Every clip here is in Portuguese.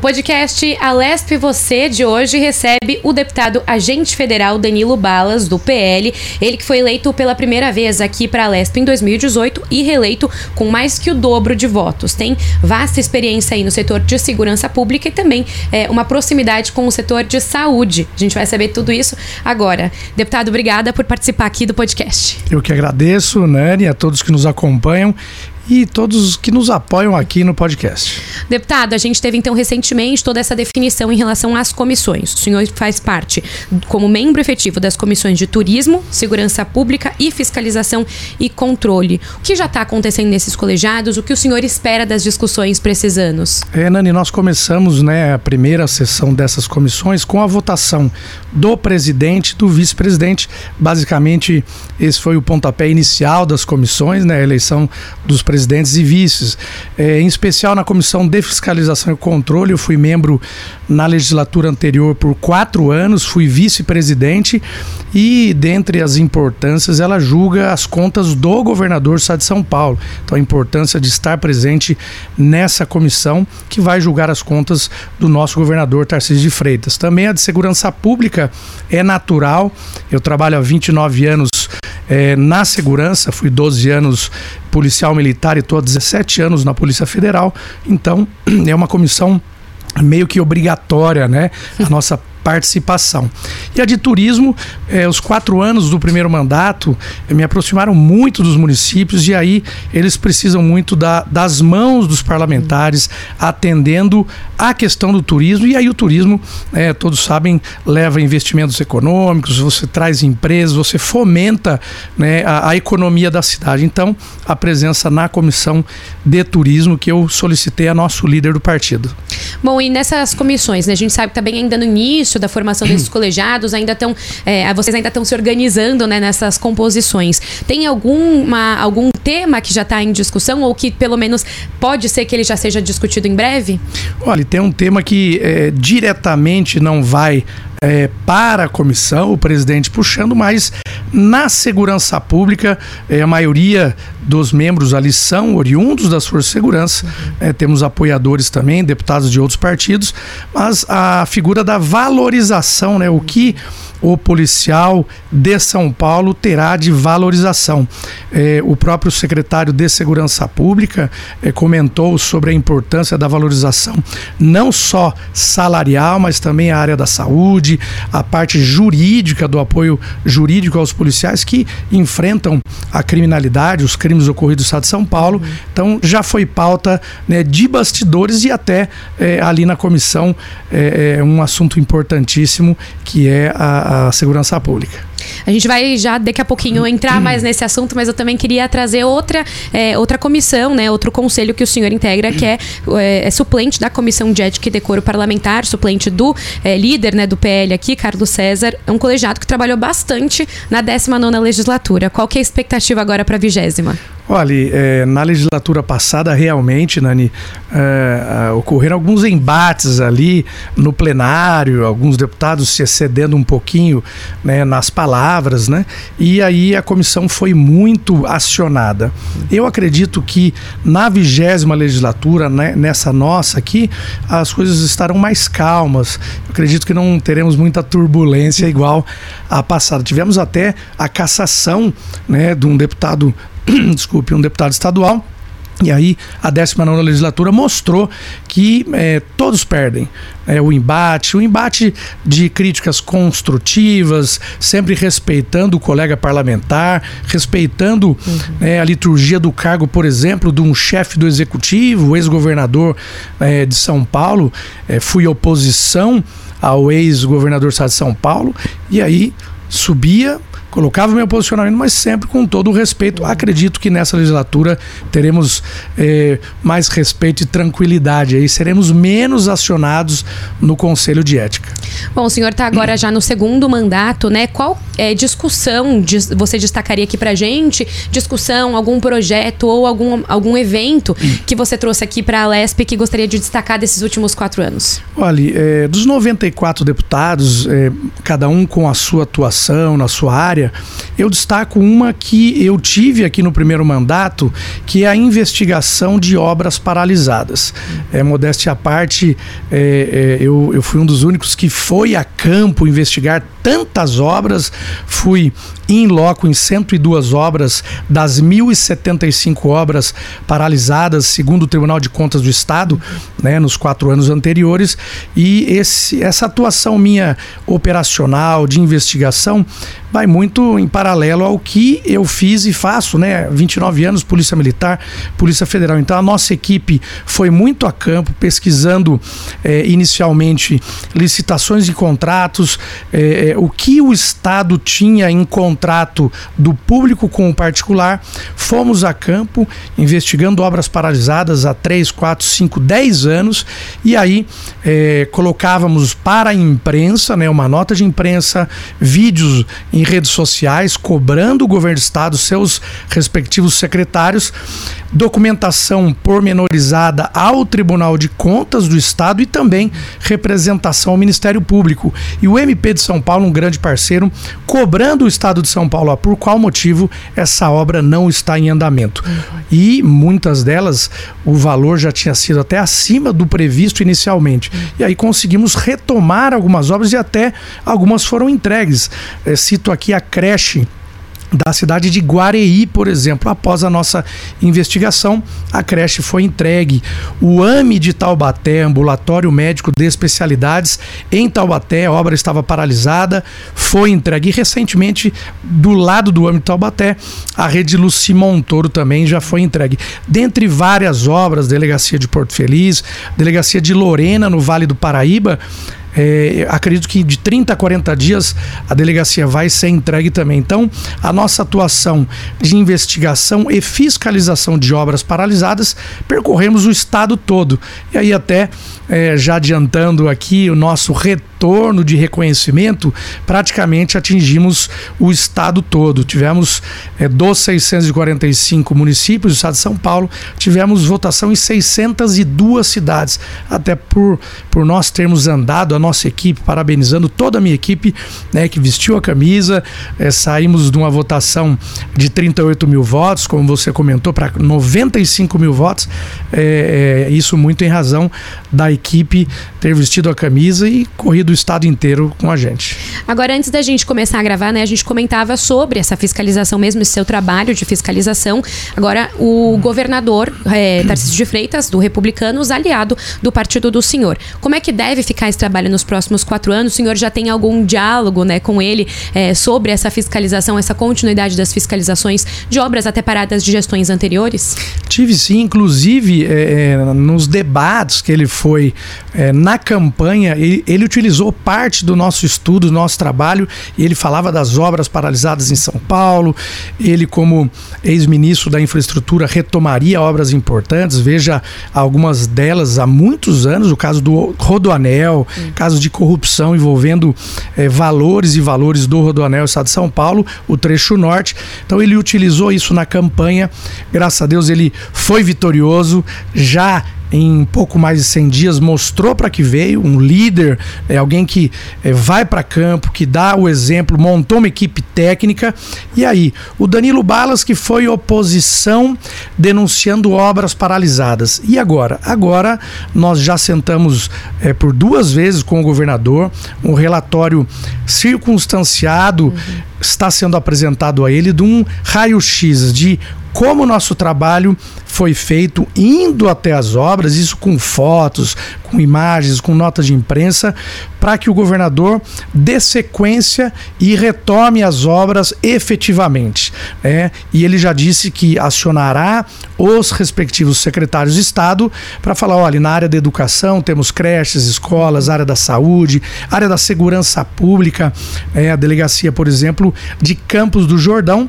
O podcast Alesp Você de hoje recebe o deputado agente federal Danilo Balas, do PL. Ele que foi eleito pela primeira vez aqui para a Alesp em 2018 e reeleito com mais que o dobro de votos. Tem vasta experiência aí no setor de segurança pública e também é, uma proximidade com o setor de saúde. A gente vai saber tudo isso agora. Deputado, obrigada por participar aqui do podcast. Eu que agradeço, Nani, a todos que nos acompanham e todos que nos apoiam aqui no podcast. Deputado, a gente teve então recentemente toda essa definição em relação às comissões. O senhor faz parte como membro efetivo das comissões de turismo, segurança pública e fiscalização e controle. O que já está acontecendo nesses colegiados? O que o senhor espera das discussões para esses anos? É, Nani, nós começamos né, a primeira sessão dessas comissões com a votação do presidente e do vice-presidente. Basicamente, esse foi o pontapé inicial das comissões, né, a eleição dos presidentes presidentes e vices. É, em especial na Comissão de Fiscalização e Controle, eu fui membro na legislatura anterior por quatro anos, fui vice-presidente e, dentre as importâncias, ela julga as contas do governador do Estado de São Paulo. Então, a importância de estar presente nessa comissão que vai julgar as contas do nosso governador Tarcísio de Freitas. Também a de segurança pública é natural. Eu trabalho há 29 anos é, na segurança, fui 12 anos policial militar e estou há 17 anos na Polícia Federal, então é uma comissão meio que obrigatória, né? A nossa participação. E a de turismo, eh, os quatro anos do primeiro mandato eh, me aproximaram muito dos municípios e aí eles precisam muito da, das mãos dos parlamentares atendendo a questão do turismo e aí o turismo, eh, todos sabem, leva investimentos econômicos, você traz empresas, você fomenta né, a, a economia da cidade. Então, a presença na comissão de turismo que eu solicitei a nosso líder do partido. Bom, e nessas comissões, né, a gente sabe que está bem ainda no início da formação desses colegiados, ainda estão, é, vocês ainda estão se organizando né, nessas composições. Tem alguma, algum tema que já está em discussão ou que pelo menos pode ser que ele já seja discutido em breve? Olha, tem um tema que é, diretamente não vai é, para a comissão, o presidente puxando, mas na segurança pública, é, a maioria dos membros ali são oriundos das forças de segurança. É, temos apoiadores também, deputados de outros partidos, mas a figura da valorização, né, o que o policial de São Paulo terá de valorização. É, o próprio secretário de Segurança Pública é, comentou sobre a importância da valorização, não só salarial, mas também a área da saúde, a parte jurídica do apoio jurídico aos policiais que enfrentam a criminalidade, os crimes ocorridos no estado de São Paulo. Então já foi pauta né, de bastidores e até é, ali na comissão é, é um assunto importantíssimo que é a a segurança pública. A gente vai já daqui a pouquinho entrar mais nesse assunto, mas eu também queria trazer outra, é, outra comissão, né, outro conselho que o senhor integra, que é, é, é suplente da Comissão de Ética e Decoro Parlamentar, suplente do é, líder né, do PL aqui, Carlos César, é um colegiado que trabalhou bastante na 19 legislatura. Qual que é a expectativa agora para a vigésima? Olha, é, na legislatura passada, realmente, Nani, é, ocorreram alguns embates ali no plenário, alguns deputados se excedendo um pouquinho né, nas palavras, né? E aí a comissão foi muito acionada. Eu acredito que na vigésima legislatura, né, nessa nossa aqui, as coisas estarão mais calmas. Eu acredito que não teremos muita turbulência igual a passada. Tivemos até a cassação né, de um deputado desculpe, um deputado estadual. E aí, a 19 legislatura mostrou que é, todos perdem. É, o embate, o embate de críticas construtivas, sempre respeitando o colega parlamentar, respeitando uhum. é, a liturgia do cargo, por exemplo, de um chefe do executivo, ex-governador é, de São Paulo. É, fui oposição ao ex-governador do estado de São Paulo, e aí subia colocava o meu posicionamento, mas sempre com todo o respeito. Acredito que nessa legislatura teremos eh, mais respeito e tranquilidade aí, seremos menos acionados no Conselho de Ética. Bom, o senhor está agora já no segundo mandato, né? Qual é, discussão você destacaria aqui pra gente? Discussão, algum projeto ou algum, algum evento que você trouxe aqui para a Lesp que gostaria de destacar desses últimos quatro anos? Olha, é, dos 94 deputados, é, cada um com a sua atuação na sua área, área, eu destaco uma que eu tive aqui no primeiro mandato, que é a investigação de obras paralisadas. É, modéstia à parte, é, é, eu, eu fui um dos únicos que foi a campo investigar tantas obras, fui em loco em 102 obras das 1.075 obras paralisadas, segundo o Tribunal de Contas do Estado, né, nos quatro anos anteriores. E esse, essa atuação minha operacional, de investigação, vai muito em paralelo ao que eu fiz e faço, né? 29 anos, Polícia Militar, Polícia Federal. Então a nossa equipe foi muito a campo, pesquisando eh, inicialmente licitações e contratos, eh, o que o Estado tinha em contrato do público com o particular. Fomos a campo, investigando obras paralisadas há 3, 4, 5, 10 anos, e aí eh, colocávamos para a imprensa, né, uma nota de imprensa, vídeos em redes sociais cobrando o governo do estado, seus respectivos secretários, documentação pormenorizada ao Tribunal de Contas do Estado e também representação ao Ministério Público. E o MP de São Paulo, um grande parceiro, cobrando o Estado de São Paulo por qual motivo essa obra não está em andamento. E muitas delas, o valor já tinha sido até acima do previsto inicialmente. E aí conseguimos retomar algumas obras e até algumas foram entregues. É, cito aqui a creche da cidade de Guareí, por exemplo. Após a nossa investigação, a creche foi entregue. O AME de Taubaté, Ambulatório Médico de Especialidades, em Taubaté, a obra estava paralisada, foi entregue. E recentemente, do lado do AME de Taubaté, a rede Luci Montoro também já foi entregue. Dentre várias obras, Delegacia de Porto Feliz, Delegacia de Lorena, no Vale do Paraíba, é, acredito que de 30 a 40 dias a delegacia vai ser entregue também. Então, a nossa atuação de investigação e fiscalização de obras paralisadas, percorremos o estado todo. E aí, até é, já adiantando aqui o nosso retorno de reconhecimento, praticamente atingimos o estado todo. Tivemos é, dos 645 municípios do estado de São Paulo, tivemos votação em 602 cidades. Até por, por nós termos andado nossa equipe, parabenizando toda a minha equipe né, que vestiu a camisa. É, saímos de uma votação de 38 mil votos, como você comentou, para 95 mil votos. É, é, isso muito em razão da equipe ter vestido a camisa e corrido o estado inteiro com a gente. Agora, antes da gente começar a gravar, né, a gente comentava sobre essa fiscalização mesmo, esse seu trabalho de fiscalização. Agora, o governador é, Tarcísio de Freitas, do Republicanos, aliado do partido do senhor. Como é que deve ficar esse trabalho nos próximos quatro anos? O senhor já tem algum diálogo né, com ele é, sobre essa fiscalização, essa continuidade das fiscalizações de obras até paradas de gestões anteriores? Tive sim, inclusive é, nos debates que ele foi na campanha, ele, ele, utilizou parte do nosso estudo, do nosso trabalho, e ele falava das obras paralisadas em São Paulo. Ele, como ex-ministro da infraestrutura, retomaria obras importantes. Veja algumas delas há muitos anos, o caso do Rodoanel, casos de corrupção envolvendo é, valores e valores do Rodoanel Estado de São Paulo, o trecho norte. Então ele utilizou isso na campanha. Graças a Deus ele foi vitorioso, já em pouco mais de 100 dias mostrou para que veio um líder, é, alguém que é, vai para campo, que dá o exemplo, montou uma equipe técnica. E aí, o Danilo Balas, que foi oposição denunciando obras paralisadas. E agora? Agora nós já sentamos é, por duas vezes com o governador, um relatório circunstanciado uhum. Está sendo apresentado a ele de um raio-x de como o nosso trabalho foi feito indo até as obras, isso com fotos, com imagens, com notas de imprensa, para que o governador dê sequência e retome as obras efetivamente. Né? E ele já disse que acionará os respectivos secretários de Estado para falar: olha, na área da educação temos creches, escolas, área da saúde, área da segurança pública, é, a delegacia, por exemplo, de Campos do Jordão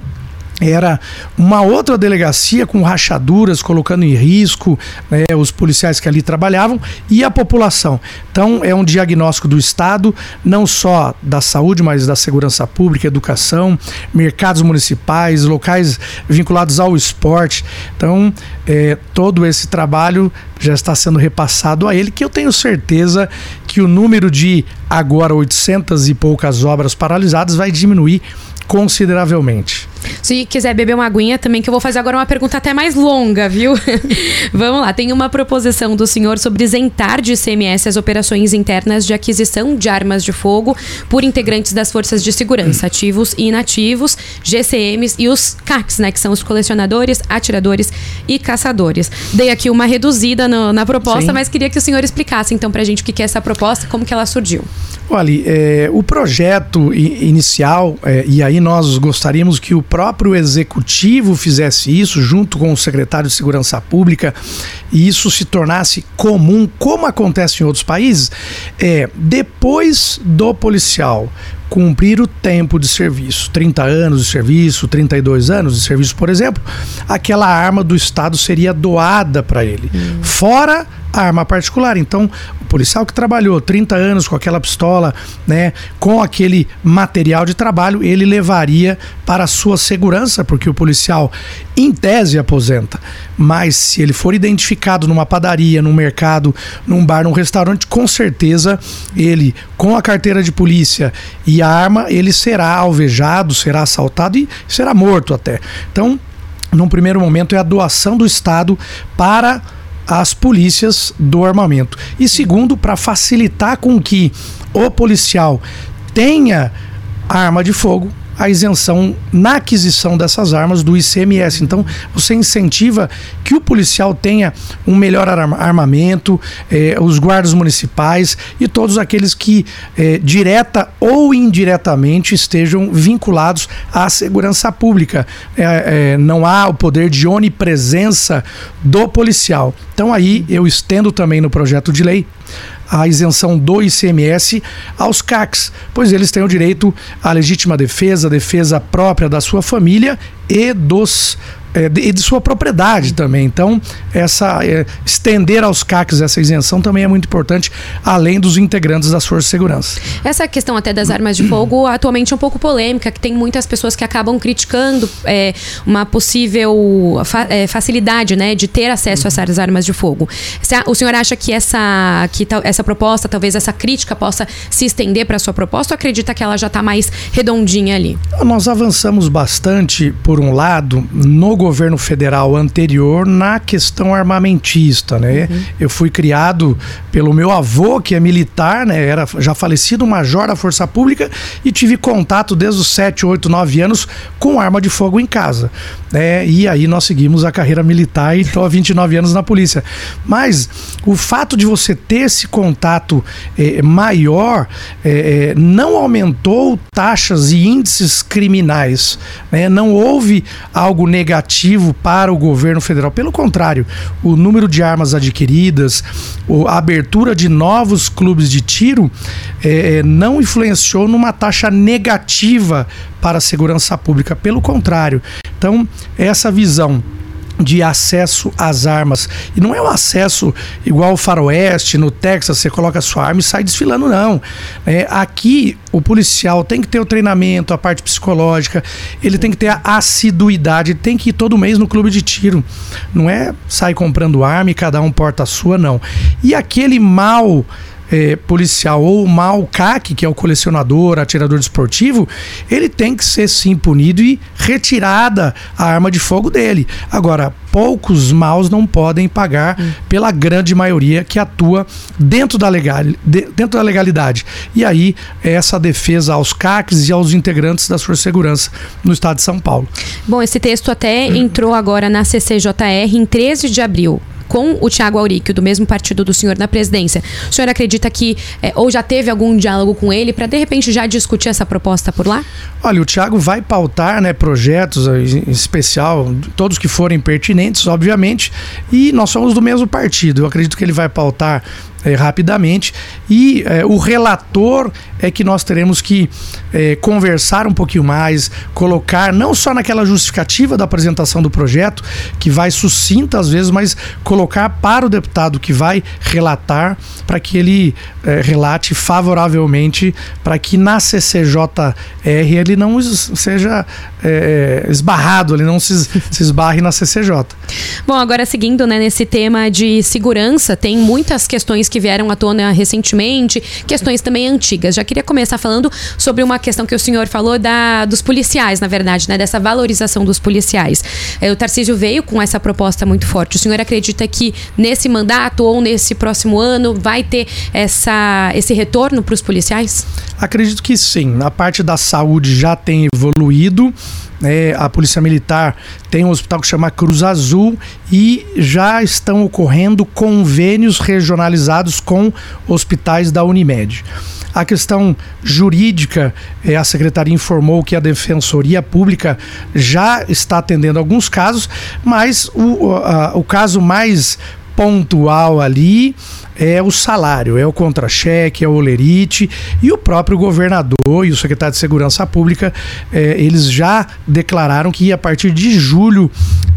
era uma outra delegacia com rachaduras, colocando em risco né, os policiais que ali trabalhavam e a população. Então, é um diagnóstico do Estado, não só da saúde, mas da segurança pública, educação, mercados municipais, locais vinculados ao esporte. Então, é, todo esse trabalho já está sendo repassado a ele, que eu tenho certeza que o número de agora 800 e poucas obras paralisadas vai diminuir consideravelmente. Se quiser beber uma aguinha também, que eu vou fazer agora uma pergunta até mais longa, viu? Vamos lá, tem uma proposição do senhor sobre isentar de ICMS as operações internas de aquisição de armas de fogo por integrantes das forças de segurança, ativos e inativos, GCMs e os CACs, né, que são os colecionadores, atiradores e caçadores. Dei aqui uma reduzida no, na proposta, Sim. mas queria que o senhor explicasse então pra gente o que é essa proposta como que ela surgiu. Olha, é, o projeto inicial, é, e aí nós gostaríamos que o próprio executivo fizesse isso junto com o secretário de Segurança Pública e isso se tornasse comum, como acontece em outros países, é depois do policial cumprir o tempo de serviço, 30 anos de serviço, 32 anos de serviço, por exemplo, aquela arma do Estado seria doada para ele. Hum. Fora arma particular. Então, o policial que trabalhou 30 anos com aquela pistola, né, com aquele material de trabalho, ele levaria para a sua segurança, porque o policial, em tese, aposenta. Mas se ele for identificado numa padaria, num mercado, num bar, num restaurante, com certeza ele, com a carteira de polícia e a arma, ele será alvejado, será assaltado e será morto até. Então, num primeiro momento, é a doação do Estado para as polícias do armamento. E segundo, para facilitar com que o policial tenha arma de fogo, a isenção na aquisição dessas armas do ICMS. Então, você incentiva que o policial tenha um melhor armamento, eh, os guardas municipais e todos aqueles que, eh, direta ou indiretamente, estejam vinculados à segurança pública. Eh, não há o poder de onipresença do policial. Então, aí eu estendo também no projeto de lei a isenção do ICMS aos CACs, pois eles têm o direito à legítima defesa, defesa própria da sua família e dos é, de, de, sua propriedade também. Então, essa é, estender aos CACs essa isenção também é muito importante, além dos integrantes das forças de segurança. Essa questão até das armas de fogo atualmente é um pouco polêmica, que tem muitas pessoas que acabam criticando é, uma possível fa é, facilidade né, de ter acesso a essas armas de fogo. O senhor acha que essa, que essa proposta, talvez essa crítica possa se estender para a sua proposta ou acredita que ela já está mais redondinha ali? Nós avançamos bastante, por um lado, no governo federal anterior na questão armamentista, né? Uhum. Eu fui criado pelo meu avô, que é militar, né? Era já falecido, major da Força Pública, e tive contato desde os 7, 8, 9 anos com arma de fogo em casa. Né? E aí nós seguimos a carreira militar e estou há 29 anos na polícia. Mas o fato de você ter esse contato é, maior é, não aumentou taxas e índices criminais. Né? Não houve algo negativo negativo para o governo federal. Pelo contrário, o número de armas adquiridas, a abertura de novos clubes de tiro é, não influenciou numa taxa negativa para a segurança pública. Pelo contrário. Então, essa visão de acesso às armas. E não é um acesso igual o faroeste, no Texas, você coloca a sua arma e sai desfilando, não. É, aqui, o policial tem que ter o treinamento, a parte psicológica, ele tem que ter a assiduidade, tem que ir todo mês no clube de tiro. Não é sair comprando arma e cada um porta a sua, não. E aquele mal é, policial ou o mau CAC, que é o colecionador, atirador desportivo, ele tem que ser sim punido e retirada a arma de fogo dele. Agora, poucos maus não podem pagar hum. pela grande maioria que atua dentro da, legal, dentro da legalidade. E aí, essa defesa aos CACs e aos integrantes da sua segurança no estado de São Paulo. Bom, esse texto até entrou agora na CCJR em 13 de abril com o Tiago Auríquio, do mesmo partido do senhor na presidência, o senhor acredita que, é, ou já teve algum diálogo com ele para de repente já discutir essa proposta por lá? Olha, o Tiago vai pautar né, projetos em especial, todos que forem pertinentes, obviamente, e nós somos do mesmo partido. Eu acredito que ele vai pautar é, rapidamente. E é, o relator é que nós teremos que é, conversar um pouquinho mais, colocar não só naquela justificativa da apresentação do projeto, que vai sucinta às vezes, mas colocar para o deputado que vai relatar, para que ele é, relate favoravelmente, para que na CCJR ele não seja é, esbarrado, ele não se, se esbarre na CCJ. Bom, agora seguindo né, nesse tema de segurança, tem muitas questões que vieram à tona recentemente, questões também antigas. Já queria começar falando sobre uma questão que o senhor falou da, dos policiais, na verdade, né? Dessa valorização dos policiais. É, o Tarcísio veio com essa proposta muito forte. O senhor acredita que nesse mandato ou nesse próximo ano vai ter essa, esse retorno para os policiais? Acredito que sim. Na parte da saúde já tem evoluído. É, a Polícia Militar tem um hospital que chama Cruz Azul e já estão ocorrendo convênios regionalizados com hospitais da Unimed. A questão jurídica, é, a secretaria informou que a Defensoria Pública já está atendendo alguns casos, mas o, o caso mais pontual ali é o salário, é o contra-cheque, é o olerite e o próprio governador e o secretário de Segurança Pública, é, eles já declararam que a partir de julho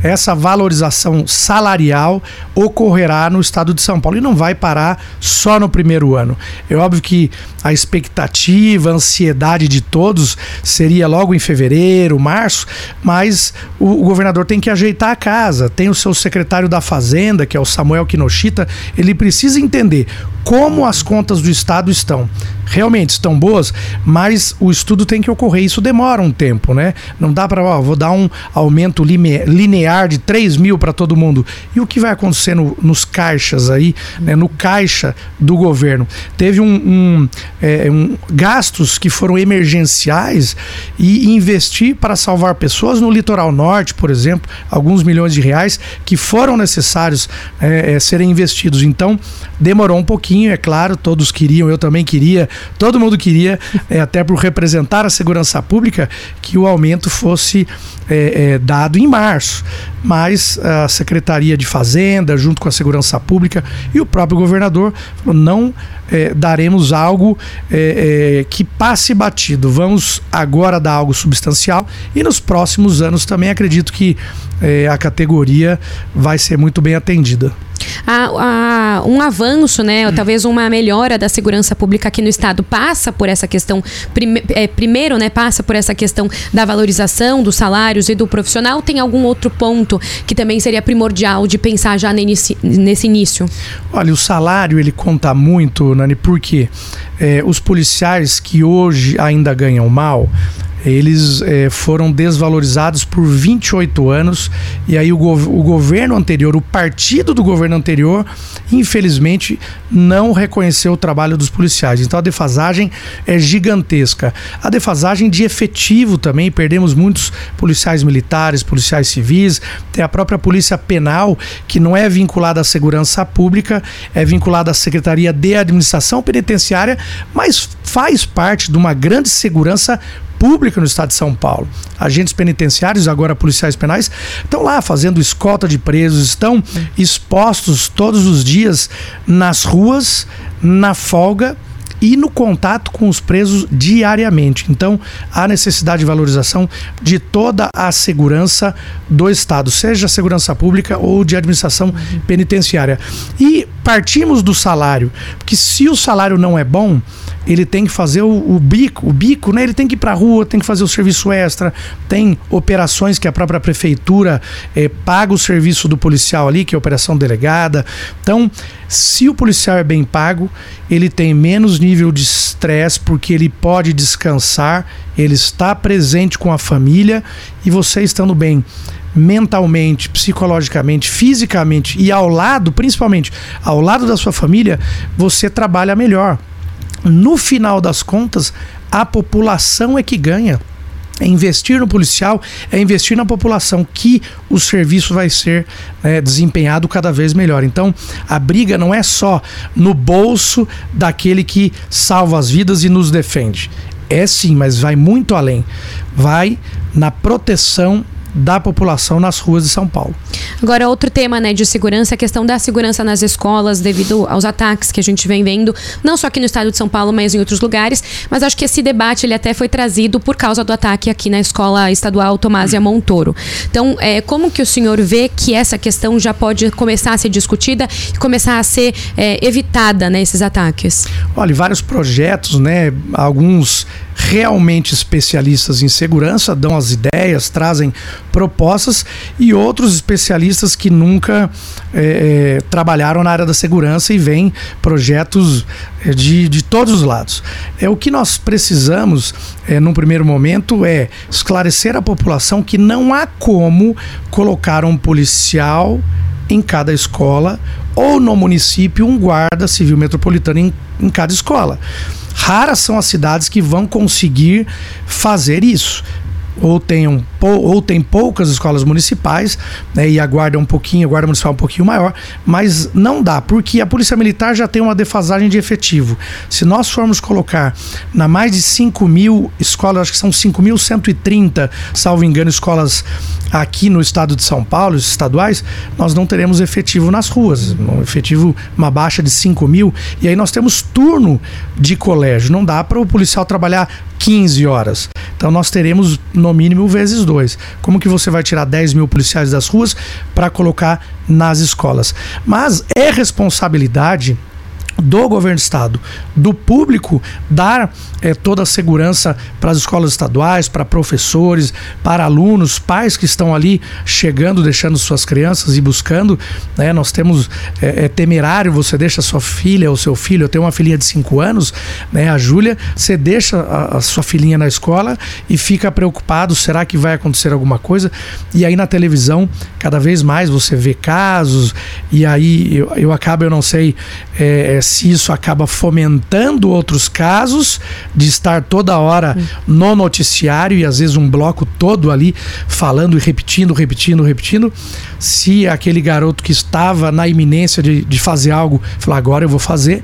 essa valorização salarial ocorrerá no estado de São Paulo e não vai parar só no primeiro ano. É óbvio que a expectativa, a ansiedade de todos seria logo em fevereiro, março, mas o, o governador tem que ajeitar a casa. Tem o seu secretário da Fazenda, que é o Samuel Kinoshita, ele precisa entender como as contas do Estado estão. Realmente estão boas, mas o estudo tem que ocorrer. Isso demora um tempo, né? Não dá para, vou dar um aumento linear de 3 mil para todo mundo. E o que vai acontecer no, nos caixas aí, né? no caixa do governo? Teve um, um, é, um, gastos que foram emergenciais e investir para salvar pessoas no litoral norte, por exemplo, alguns milhões de reais que foram necessários é, é, serem investidos. Então, demorou um pouquinho, é claro, todos queriam, eu também queria, todo mundo queria, é, até por representar a segurança pública, que o aumento fosse é, é, dado em março. Mas a Secretaria de Fazenda, junto com a Segurança Pública e o próprio governador, falou, não é, daremos algo é, é, que passe batido. Vamos agora dar algo substancial e nos próximos anos também acredito que a categoria vai ser muito bem atendida a, a, um avanço, né, ou talvez uma melhora da segurança pública aqui no estado passa por essa questão, prime, é, primeiro, né, passa por essa questão da valorização dos salários e do profissional. Tem algum outro ponto que também seria primordial de pensar já nesse, nesse início? Olha, o salário ele conta muito, Nani, porque é, os policiais que hoje ainda ganham mal, eles é, foram desvalorizados por 28 anos e aí o, o governo anterior, o partido do governo anterior, infelizmente não reconheceu o trabalho dos policiais. Então a defasagem é gigantesca. A defasagem de efetivo também, perdemos muitos policiais militares, policiais civis, tem a própria polícia penal que não é vinculada à segurança pública, é vinculada à Secretaria de Administração Penitenciária, mas faz parte de uma grande segurança pública no estado de São Paulo. Agentes penitenciários, agora policiais penais, estão lá fazendo escolta de presos, estão expostos todos os dias nas ruas, na folga e no contato com os presos diariamente. Então, há necessidade de valorização de toda a segurança do Estado, seja segurança pública ou de administração penitenciária. E partimos do salário, porque se o salário não é bom, ele tem que fazer o, o, bico, o bico, né? Ele tem que ir para a rua, tem que fazer o serviço extra, tem operações que a própria prefeitura eh, paga o serviço do policial ali, que é a operação delegada. Então, se o policial é bem pago, ele tem menos nível de estresse porque ele pode descansar, ele está presente com a família e você estando bem mentalmente, psicologicamente, fisicamente e ao lado, principalmente ao lado da sua família, você trabalha melhor no final das contas, a população é que ganha. É investir no policial, é investir na população que o serviço vai ser né, desempenhado cada vez melhor. Então, a briga não é só no bolso daquele que salva as vidas e nos defende. É sim, mas vai muito além. Vai na proteção da população nas ruas de São Paulo. Agora, outro tema né, de segurança, a questão da segurança nas escolas, devido aos ataques que a gente vem vendo, não só aqui no estado de São Paulo, mas em outros lugares. Mas acho que esse debate ele até foi trazido por causa do ataque aqui na escola estadual Tomásia Montoro. Então, é, como que o senhor vê que essa questão já pode começar a ser discutida e começar a ser é, evitada nesses né, ataques? Olha, vários projetos, né? Alguns realmente especialistas em segurança dão as ideias, trazem propostas e outros especialistas que nunca é, trabalharam na área da segurança e vêm projetos é, de, de todos os lados. É o que nós precisamos, é, num primeiro momento, é esclarecer a população que não há como colocar um policial em cada escola ou no município um guarda civil metropolitano em, em cada escola. Raras são as cidades que vão conseguir fazer isso ou tenham ou tem poucas escolas municipais né, e a guarda um pouquinho, a guarda municipal um pouquinho maior, mas não dá, porque a Polícia Militar já tem uma defasagem de efetivo. Se nós formos colocar na mais de 5 mil escolas, acho que são 5.130, salvo engano, escolas aqui no estado de São Paulo, estaduais, nós não teremos efetivo nas ruas, um efetivo, uma baixa de 5 mil, e aí nós temos turno de colégio, não dá para o policial trabalhar 15 horas. Então nós teremos no mínimo vezes dois. Como que você vai tirar 10 mil policiais das ruas para colocar nas escolas? Mas é responsabilidade do governo do estado, do público, dar é, toda a segurança para as escolas estaduais, para professores, para alunos, pais que estão ali chegando, deixando suas crianças e buscando. Né? Nós temos é, é temerário, você deixa sua filha ou seu filho, eu tenho uma filhinha de 5 anos, né, a Júlia, você deixa a, a, sua filhinha na escola e fica preocupado, será que vai acontecer alguma coisa? E aí na televisão, cada vez mais você vê casos, e aí eu, eu acabo, eu não sei é, isso acaba fomentando outros casos de estar toda hora no noticiário e às vezes um bloco todo ali falando e repetindo, repetindo, repetindo. Se aquele garoto que estava na iminência de, de fazer algo falar agora eu vou fazer,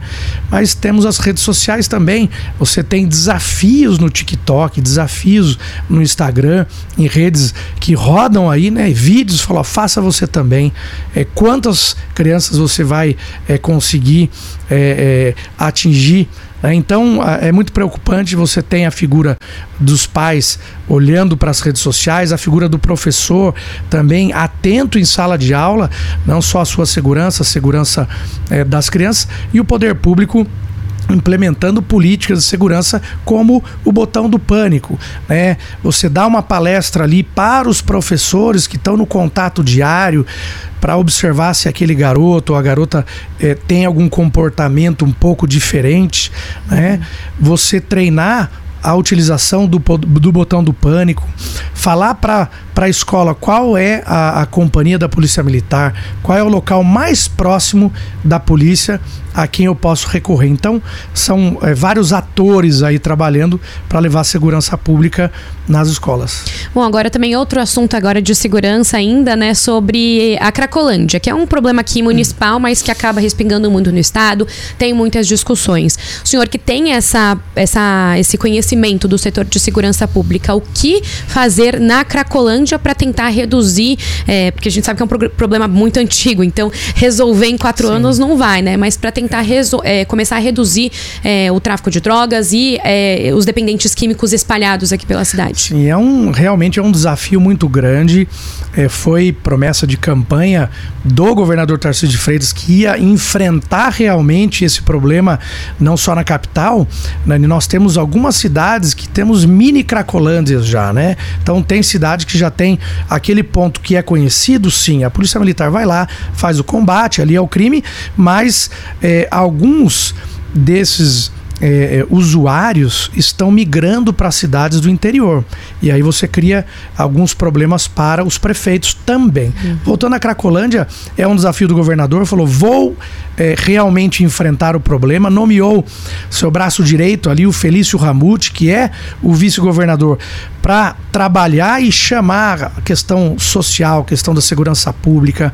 mas temos as redes sociais também. Você tem desafios no TikTok, desafios no Instagram, em redes que rodam aí, né? Vídeos, fala, faça você também. É, quantas crianças você vai é, conseguir é, é, atingir. Né? Então é muito preocupante. Você tem a figura dos pais olhando para as redes sociais, a figura do professor também atento em sala de aula, não só a sua segurança, a segurança é, das crianças, e o poder público implementando políticas de segurança como o botão do pânico, né? Você dá uma palestra ali para os professores que estão no contato diário para observar se aquele garoto ou a garota é, tem algum comportamento um pouco diferente, né? Você treinar a utilização do, do botão do pânico, falar para a escola qual é a, a companhia da Polícia Militar, qual é o local mais próximo da polícia a quem eu posso recorrer. Então, são é, vários atores aí trabalhando para levar segurança pública nas escolas. Bom, agora também outro assunto agora de segurança ainda, né, sobre a Cracolândia, que é um problema aqui municipal, mas que acaba respingando muito no estado, tem muitas discussões. O senhor que tem essa, essa, esse conhecimento do setor de segurança pública, o que fazer na Cracolândia para tentar reduzir, é, porque a gente sabe que é um pro problema muito antigo, então resolver em quatro Sim. anos não vai, né, mas para tentar é, começar a reduzir é, o tráfico de drogas e é, os dependentes químicos espalhados aqui pela cidade. Sim, é um, realmente é um desafio muito grande. É, foi promessa de campanha do governador Tarcísio de Freitas que ia enfrentar realmente esse problema, não só na capital. Né? Nós temos algumas cidades que temos mini cracolândias já, né? Então tem cidade que já tem aquele ponto que é conhecido, sim. A Polícia Militar vai lá, faz o combate, ali é o crime, mas é, é, alguns desses é, é, usuários estão migrando para cidades do interior. E aí você cria alguns problemas para os prefeitos também. Uhum. Voltando à Cracolândia, é um desafio do governador, falou: vou é, realmente enfrentar o problema. Nomeou seu braço direito ali, o Felício Ramute, que é o vice-governador, para trabalhar e chamar a questão social, a questão da segurança pública,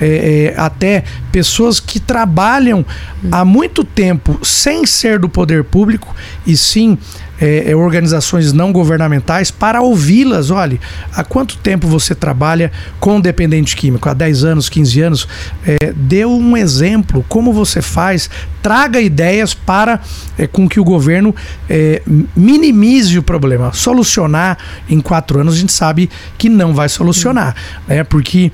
é, é, até pessoas que trabalham há muito tempo sem ser do poder público e sim é, é, organizações não governamentais para ouvi-las. Olhe, há quanto tempo você trabalha com dependente químico? Há 10 anos, 15 anos? É, dê um exemplo, como você faz, traga ideias para é, com que o governo é, minimize o problema. Solucionar em quatro anos, a gente sabe que não vai solucionar, né? Porque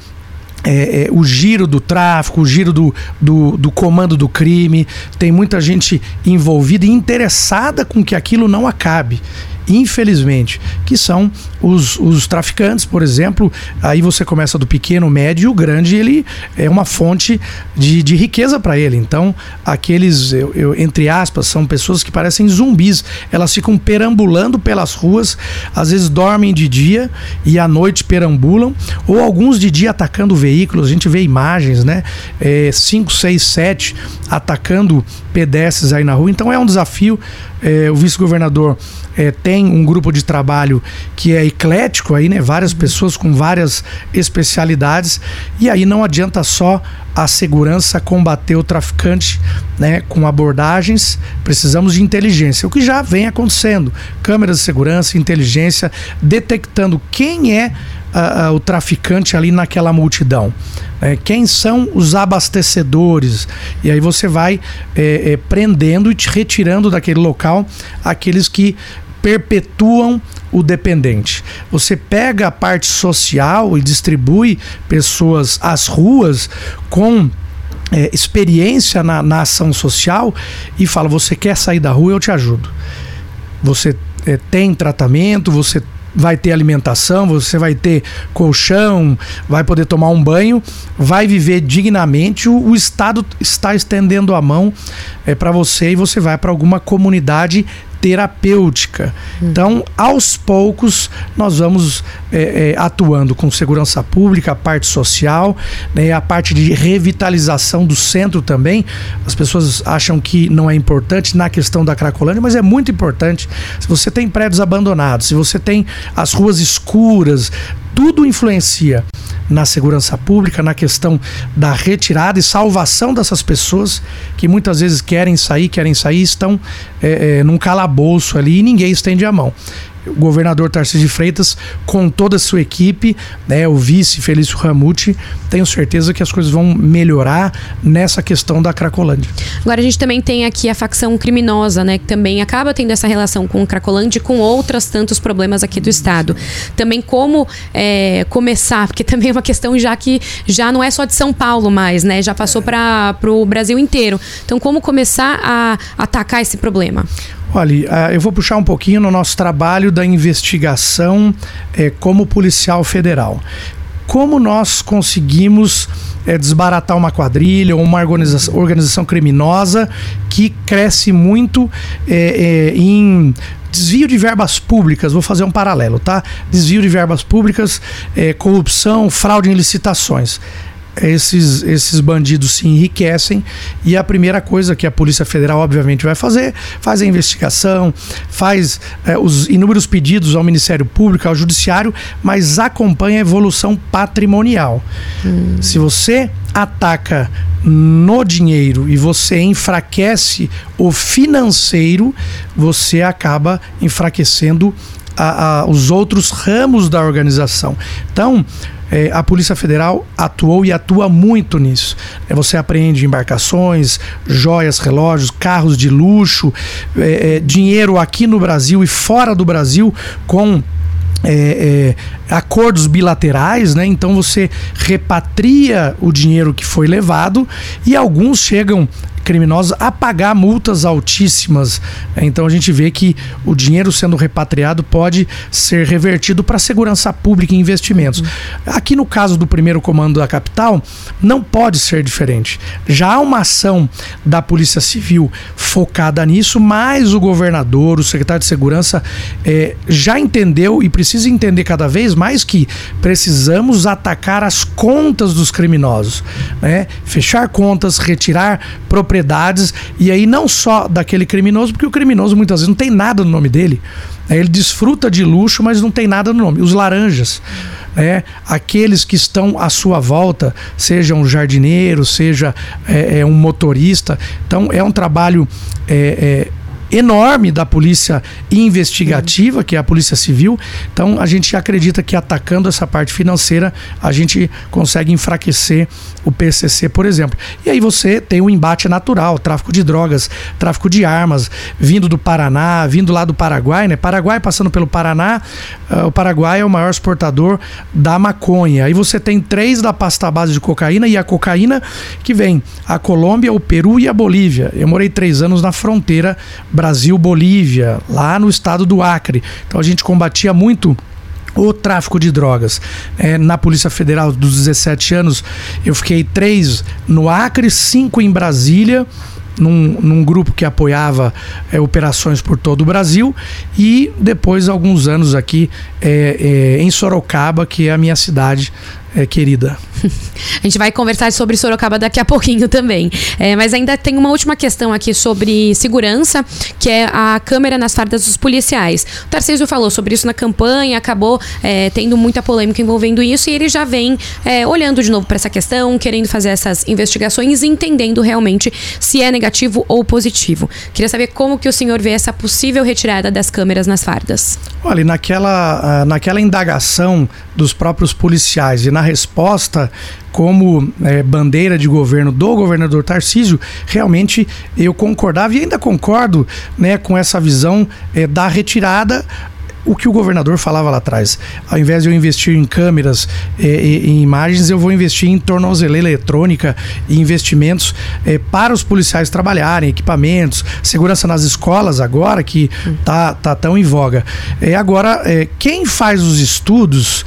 é, é, o giro do tráfico, o giro do, do, do, comando do crime. Tem muita gente envolvida e interessada com que aquilo não acabe. Infelizmente, que são os, os traficantes, por exemplo. Aí você começa do pequeno, médio, o grande, ele é uma fonte de, de riqueza para ele. Então, aqueles, eu, eu, entre aspas, são pessoas que parecem zumbis. Elas ficam perambulando pelas ruas, às vezes dormem de dia e à noite perambulam, ou alguns de dia atacando veículos. A gente vê imagens, né? 5, 6, 7 atacando pedestres aí na rua. Então é um desafio. É, o vice-governador é, tem um grupo de trabalho que é eclético aí, né? Várias pessoas com várias especialidades e aí não adianta só a segurança combater o traficante, né? Com abordagens, precisamos de inteligência, o que já vem acontecendo, câmeras de segurança, inteligência, detectando quem é uh, uh, o traficante ali naquela multidão. É, quem são os abastecedores? E aí você vai é, é, prendendo e retirando daquele local aqueles que perpetuam o dependente. Você pega a parte social e distribui pessoas às ruas com é, experiência na, na, ação social e fala: você quer sair da rua, eu te ajudo. Você é, tem tratamento, você vai ter alimentação, você vai ter colchão, vai poder tomar um banho, vai viver dignamente. O, o Estado está estendendo a mão é, para você e você vai para alguma comunidade terapêutica. Então, aos poucos, nós vamos é, é, atuando com segurança pública, a parte social, né, a parte de revitalização do centro também. As pessoas acham que não é importante na questão da Cracolândia, mas é muito importante. Se você tem prédios abandonados, se você tem as ruas escuras, tudo influencia na segurança pública, na questão da retirada e salvação dessas pessoas que muitas vezes querem sair, querem sair, estão é, é, num calabouço ali e ninguém estende a mão o governador Tarcísio de Freitas, com toda a sua equipe, né, o vice Felício Ramute, tenho certeza que as coisas vão melhorar nessa questão da Cracolândia. Agora a gente também tem aqui a facção criminosa, né, que também acaba tendo essa relação com Cracolândia e com outros tantos problemas aqui do estado. Também como é, começar, porque também é uma questão já que já não é só de São Paulo mais, né, já passou para o Brasil inteiro. Então como começar a atacar esse problema? Olha, ah, eu vou puxar um pouquinho no nosso trabalho da investigação é, como policial federal. Como nós conseguimos é, desbaratar uma quadrilha ou uma organização, organização criminosa que cresce muito é, em desvio de verbas públicas, vou fazer um paralelo, tá? Desvio de verbas públicas, corrupção, fraude em licitações esses, esses bandidos se enriquecem e a primeira coisa que a Polícia Federal obviamente vai fazer, faz a investigação, faz é, os inúmeros pedidos ao Ministério Público, ao Judiciário, mas acompanha a evolução patrimonial. Hum. Se você ataca no dinheiro e você enfraquece o financeiro, você acaba enfraquecendo a, a, os outros ramos da organização. Então, é, a Polícia Federal atuou e atua muito nisso. É, você apreende embarcações, joias, relógios, carros de luxo, é, é dinheiro aqui no Brasil e fora do Brasil com é, é, acordos bilaterais, né? Então você repatria o dinheiro que foi levado e alguns chegam criminosos a pagar multas altíssimas. Então a gente vê que o dinheiro sendo repatriado pode ser revertido para segurança pública e investimentos. Aqui no caso do primeiro comando da capital, não pode ser diferente. Já há uma ação da Polícia Civil focada nisso, mas o governador, o secretário de Segurança, é, já entendeu e precisa entender cada vez mais que precisamos atacar as contas dos criminosos, né? fechar contas, retirar propriedades propriedades, e aí não só daquele criminoso, porque o criminoso muitas vezes não tem nada no nome dele. Né? Ele desfruta de luxo, mas não tem nada no nome. Os laranjas. Né? Aqueles que estão à sua volta, seja um jardineiro, seja é, é um motorista. Então é um trabalho é, é enorme da polícia investigativa, que é a Polícia Civil. Então a gente acredita que atacando essa parte financeira, a gente consegue enfraquecer o PCC, por exemplo. E aí você tem o um embate natural, tráfico de drogas, tráfico de armas, vindo do Paraná, vindo lá do Paraguai, né? Paraguai passando pelo Paraná, uh, o Paraguai é o maior exportador da maconha. Aí você tem três da pasta base de cocaína e a cocaína que vem a Colômbia, o Peru e a Bolívia. Eu morei três anos na fronteira brasileira Brasil-Bolívia, lá no estado do Acre. Então a gente combatia muito o tráfico de drogas. É, na Polícia Federal dos 17 anos, eu fiquei três no Acre, cinco em Brasília. Num, num, grupo que apoiava é, operações por todo o Brasil e depois alguns anos aqui é, é, em Sorocaba, que é a minha cidade é, querida. A gente vai conversar sobre Sorocaba daqui a pouquinho também. É, mas ainda tem uma última questão aqui sobre segurança, que é a câmera nas fardas dos policiais. O Tarcísio falou sobre isso na campanha, acabou é, tendo muita polêmica envolvendo isso, e ele já vem é, olhando de novo para essa questão, querendo fazer essas investigações e entendendo realmente se é negativo ou positivo. Queria saber como que o senhor vê essa possível retirada das câmeras nas fardas. Olha, naquela, ah, naquela indagação dos próprios policiais e na resposta como é, bandeira de governo do governador Tarcísio, realmente eu concordava e ainda concordo né, com essa visão é, da retirada o que o governador falava lá atrás. Ao invés de eu investir em câmeras e, e, em imagens, eu vou investir em tornozeleira eletrônica e investimentos é, para os policiais trabalharem, equipamentos, segurança nas escolas agora, que tá, tá tão em voga. É, agora, é, quem faz os estudos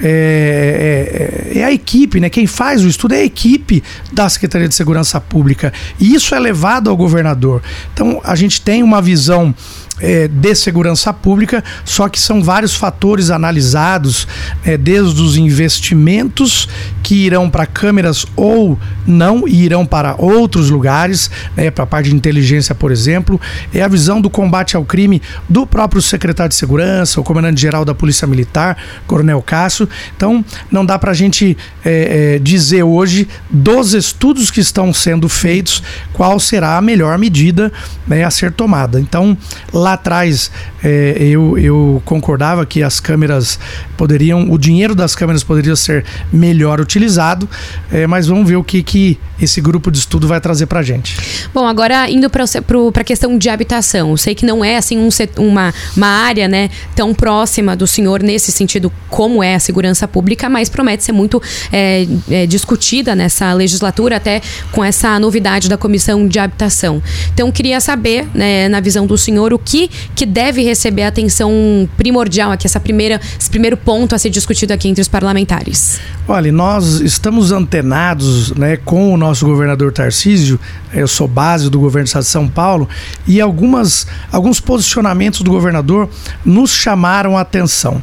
é, é, é, a equipe, né? Quem faz o estudo é a equipe da Secretaria de Segurança Pública. E isso é levado ao governador. Então, a gente tem uma visão é, de segurança pública, só que são vários fatores analisados, é, desde os investimentos que irão para câmeras ou não e irão para outros lugares, né, para a parte de inteligência, por exemplo, é a visão do combate ao crime do próprio secretário de segurança, o comandante-geral da Polícia Militar, Coronel Cássio. Então, não dá para a gente é, é, dizer hoje dos estudos que estão sendo feitos qual será a melhor medida né, a ser tomada. Então, lá lá atrás é, eu, eu concordava que as câmeras poderiam, o dinheiro das câmeras poderia ser melhor utilizado, é, mas vamos ver o que, que esse grupo de estudo vai trazer para gente. Bom, agora indo para a questão de habitação, sei que não é assim um, uma, uma área né, tão próxima do senhor nesse sentido como é a segurança pública, mas promete ser muito é, é, discutida nessa legislatura, até com essa novidade da comissão de habitação. Então, queria saber, né, na visão do senhor, o que que, que deve receber atenção primordial aqui, essa primeira, esse primeiro ponto a ser discutido aqui entre os parlamentares? Olha, nós estamos antenados né, com o nosso governador Tarcísio, eu sou base do governo do estado de São Paulo, e algumas, alguns posicionamentos do governador nos chamaram a atenção.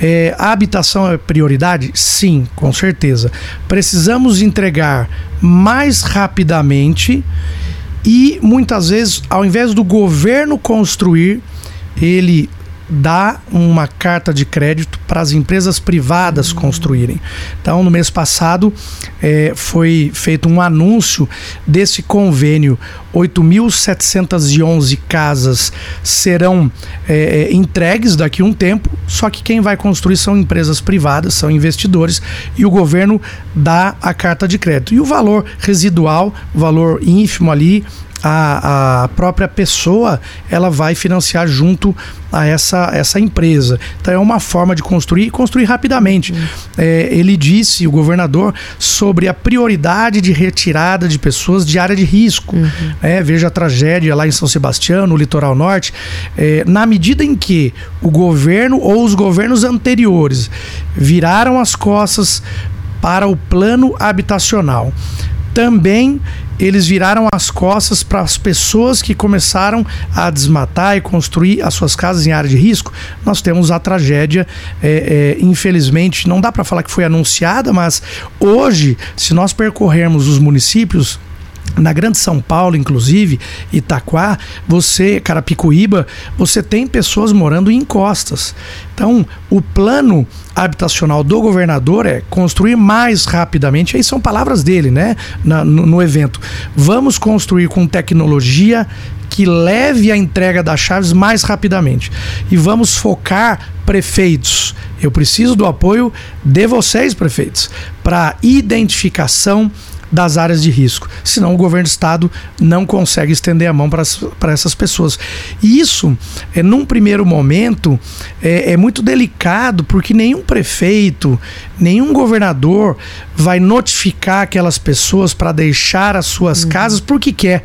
É, a habitação é prioridade? Sim, com certeza. Precisamos entregar mais rapidamente e muitas vezes, ao invés do governo construir, ele dá uma carta de crédito para as empresas privadas uhum. construírem. Então, no mês passado, é, foi feito um anúncio desse convênio. 8.711 casas serão é, entregues daqui a um tempo, só que quem vai construir são empresas privadas, são investidores, e o governo dá a carta de crédito. E o valor residual, o valor ínfimo ali, a, a própria pessoa ela vai financiar junto a essa, essa empresa. Então é uma forma de construir e construir rapidamente. Uhum. É, ele disse, o governador, sobre a prioridade de retirada de pessoas de área de risco. Uhum. É, veja a tragédia lá em São Sebastião, no litoral norte. É, na medida em que o governo ou os governos anteriores viraram as costas para o plano habitacional também eles viraram as costas para as pessoas que começaram a desmatar e construir as suas casas em área de risco. Nós temos a tragédia, é, é, infelizmente, não dá para falar que foi anunciada, mas hoje, se nós percorrermos os municípios, na Grande São Paulo, inclusive, Itaquá, você, Carapicuíba, você tem pessoas morando em encostas. Então, o plano habitacional do governador é construir mais rapidamente. Aí são palavras dele, né? Na, no, no evento. Vamos construir com tecnologia que leve a entrega das chaves mais rapidamente. E vamos focar prefeitos. Eu preciso do apoio de vocês, prefeitos, para identificação das áreas de risco. Senão o governo do estado não consegue estender a mão para essas pessoas. E isso, é, num primeiro momento, é, é muito delicado, porque nenhum prefeito, nenhum governador vai notificar aquelas pessoas para deixar as suas uhum. casas porque quer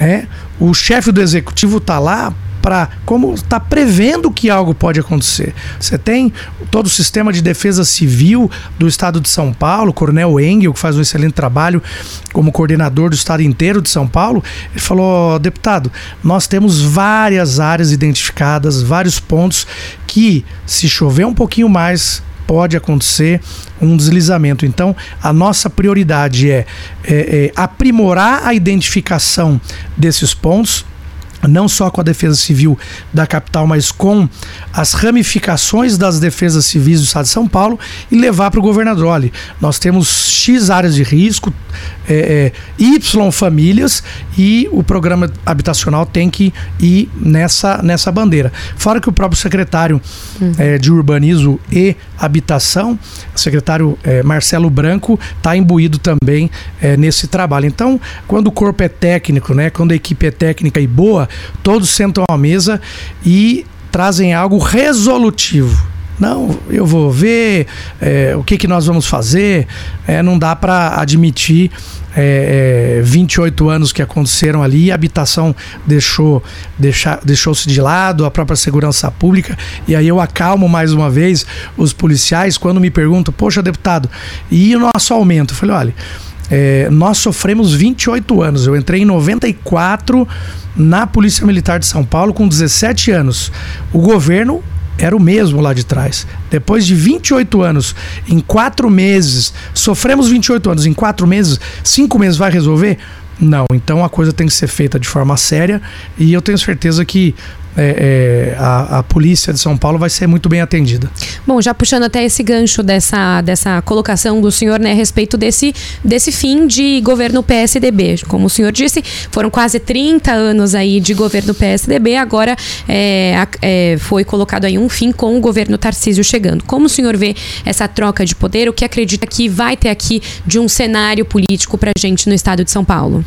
Né? O chefe do executivo está lá para como está prevendo que algo pode acontecer. Você tem todo o sistema de defesa civil do estado de São Paulo, Coronel Engel, que faz um excelente trabalho como coordenador do estado inteiro de São Paulo. Ele falou, deputado, nós temos várias áreas identificadas, vários pontos que, se chover um pouquinho mais, pode acontecer um deslizamento. Então, a nossa prioridade é, é, é aprimorar a identificação desses pontos não só com a defesa civil da capital, mas com as ramificações das defesas civis do estado de São Paulo e levar para o governador. Olha, nós temos X áreas de risco, é, é, Y famílias e o programa habitacional tem que ir nessa, nessa bandeira. Fora que o próprio secretário uhum. é, de Urbanismo e Habitação, o secretário é, Marcelo Branco, está imbuído também nesse trabalho. Então, quando o corpo é técnico, né, quando a equipe é técnica e boa, todos sentam à mesa e trazem algo resolutivo não, eu vou ver é, o que, que nós vamos fazer. É, não dá para admitir é, é, 28 anos que aconteceram ali, a habitação deixou deixou-se de lado, a própria segurança pública. E aí eu acalmo mais uma vez os policiais quando me perguntam, poxa, deputado, e o nosso aumento? Eu falei, olha. É, nós sofremos 28 anos. Eu entrei em 94 na Polícia Militar de São Paulo com 17 anos. O governo era o mesmo lá de trás. Depois de 28 anos, em quatro meses, sofremos 28 anos, em quatro meses, cinco meses vai resolver? Não, então a coisa tem que ser feita de forma séria e eu tenho certeza que é, é, a, a, polícia de São Paulo vai ser muito bem atendida. Bom, já puxando até esse gancho dessa, dessa colocação do senhor né, a respeito desse, desse fim de governo PSDB. Como o senhor disse, foram quase 30 anos aí de governo PSDB, agora é, é, foi colocado aí um fim com o governo Tarcísio chegando. Como o senhor vê essa troca de poder, o que acredita que vai ter aqui de um cenário político para gente no estado de São Paulo?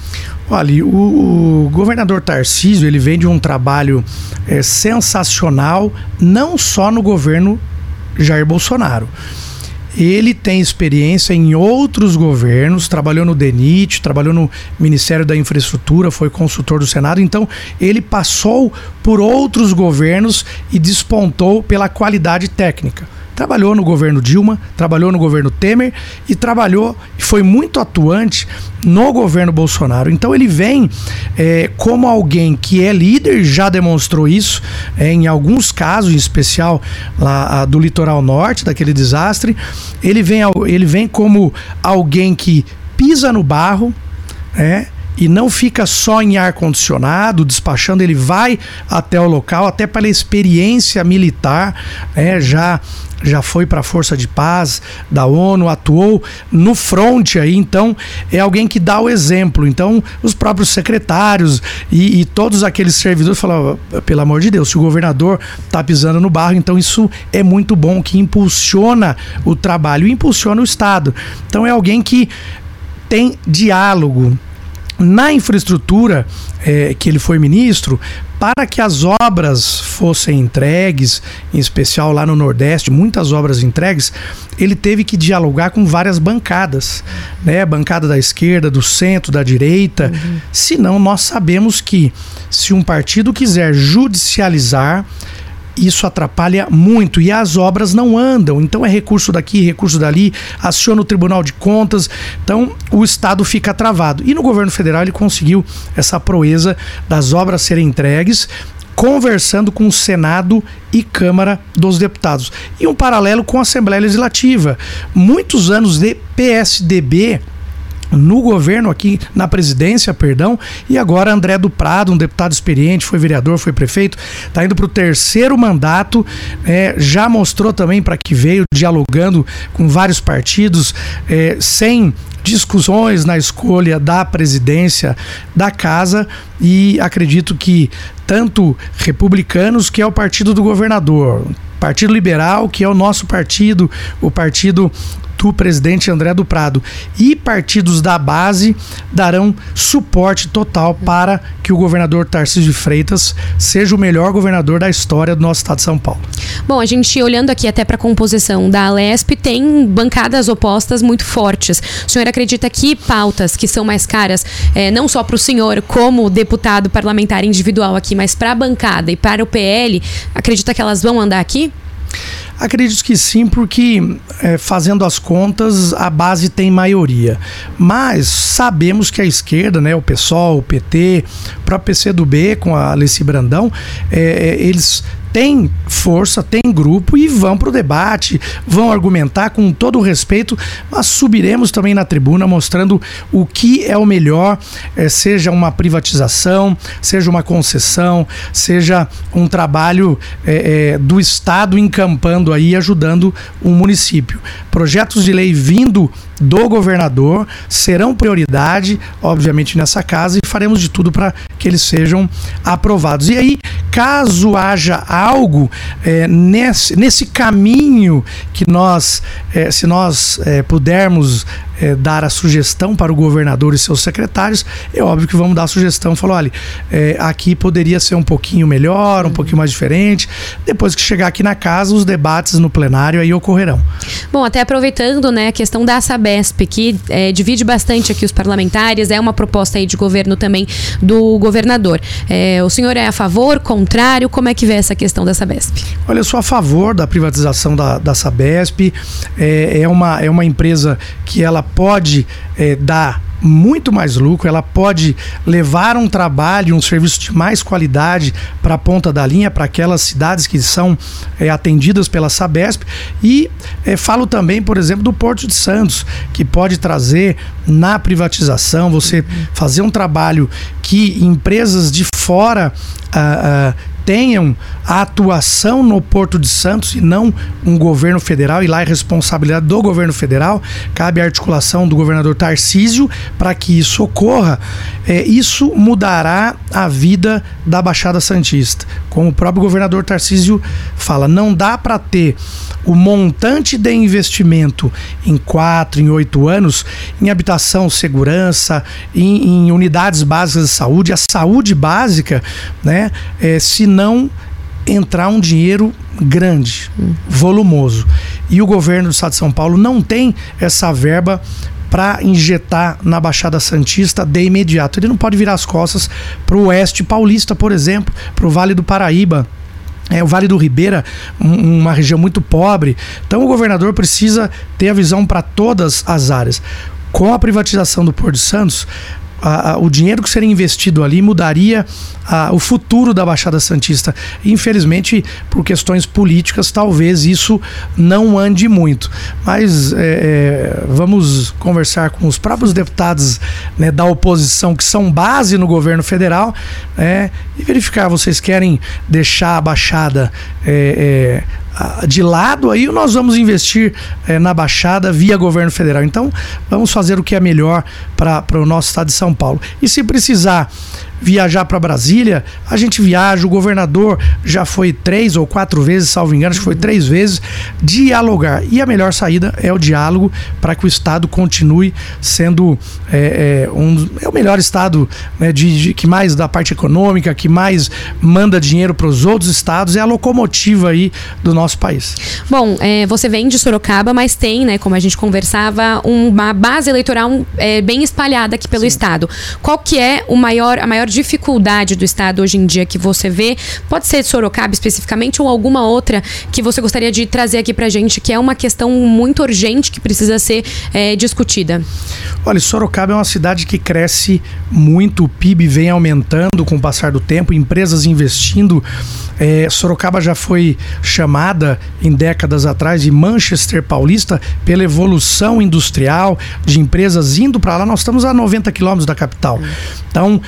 Olha, o, o, governador Tarcísio ele vem de um trabalho é, sensacional, não só no governo Jair Bolsonaro. Ele tem experiência em outros governos, trabalhou no DENIT, trabalhou no Ministério da Infraestrutura, foi consultor do Senado, então ele passou por outros governos e despontou pela qualidade técnica trabalhou no governo Dilma, trabalhou no governo Temer e trabalhou e foi muito atuante no governo Bolsonaro. Então ele vem é, como alguém que é líder, já demonstrou isso é, em alguns casos, em especial lá a, do litoral norte, daquele desastre. Ele vem, ele vem como alguém que pisa no barro, é, e não fica só em ar condicionado, despachando, ele vai até o local, até pela experiência militar, é, já já foi para a Força de Paz da ONU, atuou no front aí, então é alguém que dá o exemplo. Então, os próprios secretários e, e todos aqueles servidores falam, pelo amor de Deus, se o governador está pisando no barro, então isso é muito bom, que impulsiona o trabalho, impulsiona o Estado. Então é alguém que tem diálogo, na infraestrutura é, que ele foi ministro, para que as obras fossem entregues, em especial lá no Nordeste, muitas obras entregues, ele teve que dialogar com várias bancadas, né? Bancada da esquerda, do centro, da direita. Uhum. Senão, nós sabemos que se um partido quiser judicializar isso atrapalha muito e as obras não andam. Então é recurso daqui, recurso dali, aciona o Tribunal de Contas. Então o Estado fica travado. E no governo federal ele conseguiu essa proeza das obras serem entregues conversando com o Senado e Câmara dos Deputados. E um paralelo com a Assembleia Legislativa. Muitos anos de PSDB no governo aqui, na presidência, perdão, e agora André do Prado, um deputado experiente, foi vereador, foi prefeito, está indo para o terceiro mandato, é, já mostrou também para que veio, dialogando com vários partidos, é, sem discussões na escolha da presidência da casa e acredito que tanto republicanos, que é o partido do governador, Partido Liberal, que é o nosso partido, o partido do presidente André do Prado e partidos da base darão suporte total para que o governador Tarcísio de Freitas seja o melhor governador da história do nosso estado de São Paulo. Bom, a gente olhando aqui até para a composição da Alesp, tem bancadas opostas muito fortes. O senhor acredita que pautas que são mais caras, é, não só para o senhor como deputado parlamentar individual aqui, mas para a bancada e para o PL, acredita que elas vão andar aqui? Acredito que sim, porque é, fazendo as contas, a base tem maioria. Mas sabemos que a esquerda, né, o PSOL, o PT, o próprio PCdoB com a Alessi Brandão, é, eles tem força, tem grupo e vão para o debate, vão argumentar com todo o respeito, mas subiremos também na tribuna mostrando o que é o melhor, é, seja uma privatização, seja uma concessão, seja um trabalho é, é, do Estado encampando aí, ajudando o município. Projetos de lei vindo do governador serão prioridade, obviamente, nessa casa e faremos de tudo para que eles sejam aprovados. E aí, caso haja algo é, nesse, nesse caminho que nós, é, se nós é, pudermos é, dar a sugestão para o governador e seus secretários, é óbvio que vamos dar a sugestão. Falou, olha, é, aqui poderia ser um pouquinho melhor, um pouquinho mais diferente. Depois que chegar aqui na casa, os debates no plenário aí ocorrerão. Bom, até aproveitando né, a questão da Sabesp, que é, divide bastante aqui os parlamentares, é uma proposta aí de governo também do governador. É, o senhor é a favor, contrário? Como é que vê essa questão da Sabesp? Olha, eu sou a favor da privatização da, da Sabesp. É, é, uma, é uma empresa que ela pode é, dar muito mais lucro, ela pode levar um trabalho, um serviço de mais qualidade para a ponta da linha, para aquelas cidades que são é, atendidas pela Sabesp. E é, falo também, por exemplo, do Porto de Santos, que pode trazer na privatização, você fazer um trabalho que empresas de fora. Uh, uh, tenham a atuação no Porto de Santos e não um governo federal, e lá é responsabilidade do governo federal, cabe a articulação do governador Tarcísio para que isso ocorra. É, isso mudará a vida da Baixada Santista. Como o próprio governador Tarcísio fala, não dá para ter o montante de investimento em quatro, em oito anos, em habitação, segurança, em, em unidades básicas de saúde, a saúde básica, né? É, se não entrar um dinheiro grande, volumoso. E o governo do estado de São Paulo não tem essa verba para injetar na Baixada Santista de imediato. Ele não pode virar as costas para o oeste paulista, por exemplo, para o Vale do Paraíba. É, o Vale do Ribeira, um, uma região muito pobre. Então o governador precisa ter a visão para todas as áreas. Com a privatização do Porto de Santos, a, a, o dinheiro que seria investido ali mudaria a, o futuro da Baixada Santista. Infelizmente, por questões políticas, talvez isso não ande muito. Mas é, é, vamos conversar com os próprios deputados né, da oposição, que são base no governo federal, é, e verificar. Vocês querem deixar a Baixada é, é de lado, aí nós vamos investir é, na Baixada via governo federal. Então, vamos fazer o que é melhor para o nosso estado de São Paulo. E se precisar viajar para Brasília, a gente viaja. O governador já foi três ou quatro vezes, salvo engano, acho que foi três vezes, dialogar. E a melhor saída é o diálogo para que o Estado continue sendo é, é, um, é o melhor Estado né, de, de, que mais da parte econômica, que mais manda dinheiro para os outros estados, é a locomotiva aí do nosso país. Bom, é, você vem de Sorocaba, mas tem, né, como a gente conversava, uma base eleitoral é, bem espalhada aqui pelo Sim. Estado. Qual que é o maior, a maior dificuldade do Estado hoje em dia que você vê? Pode ser Sorocaba especificamente ou alguma outra que você gostaria de trazer aqui pra gente, que é uma questão muito urgente que precisa ser é, discutida? Olha, Sorocaba é uma cidade que cresce muito, o PIB vem aumentando com o passar do tempo, empresas investindo. É, Sorocaba já foi chamada em décadas atrás de Manchester Paulista pela evolução industrial de empresas indo para lá. Nós estamos a 90 quilômetros da capital. Então,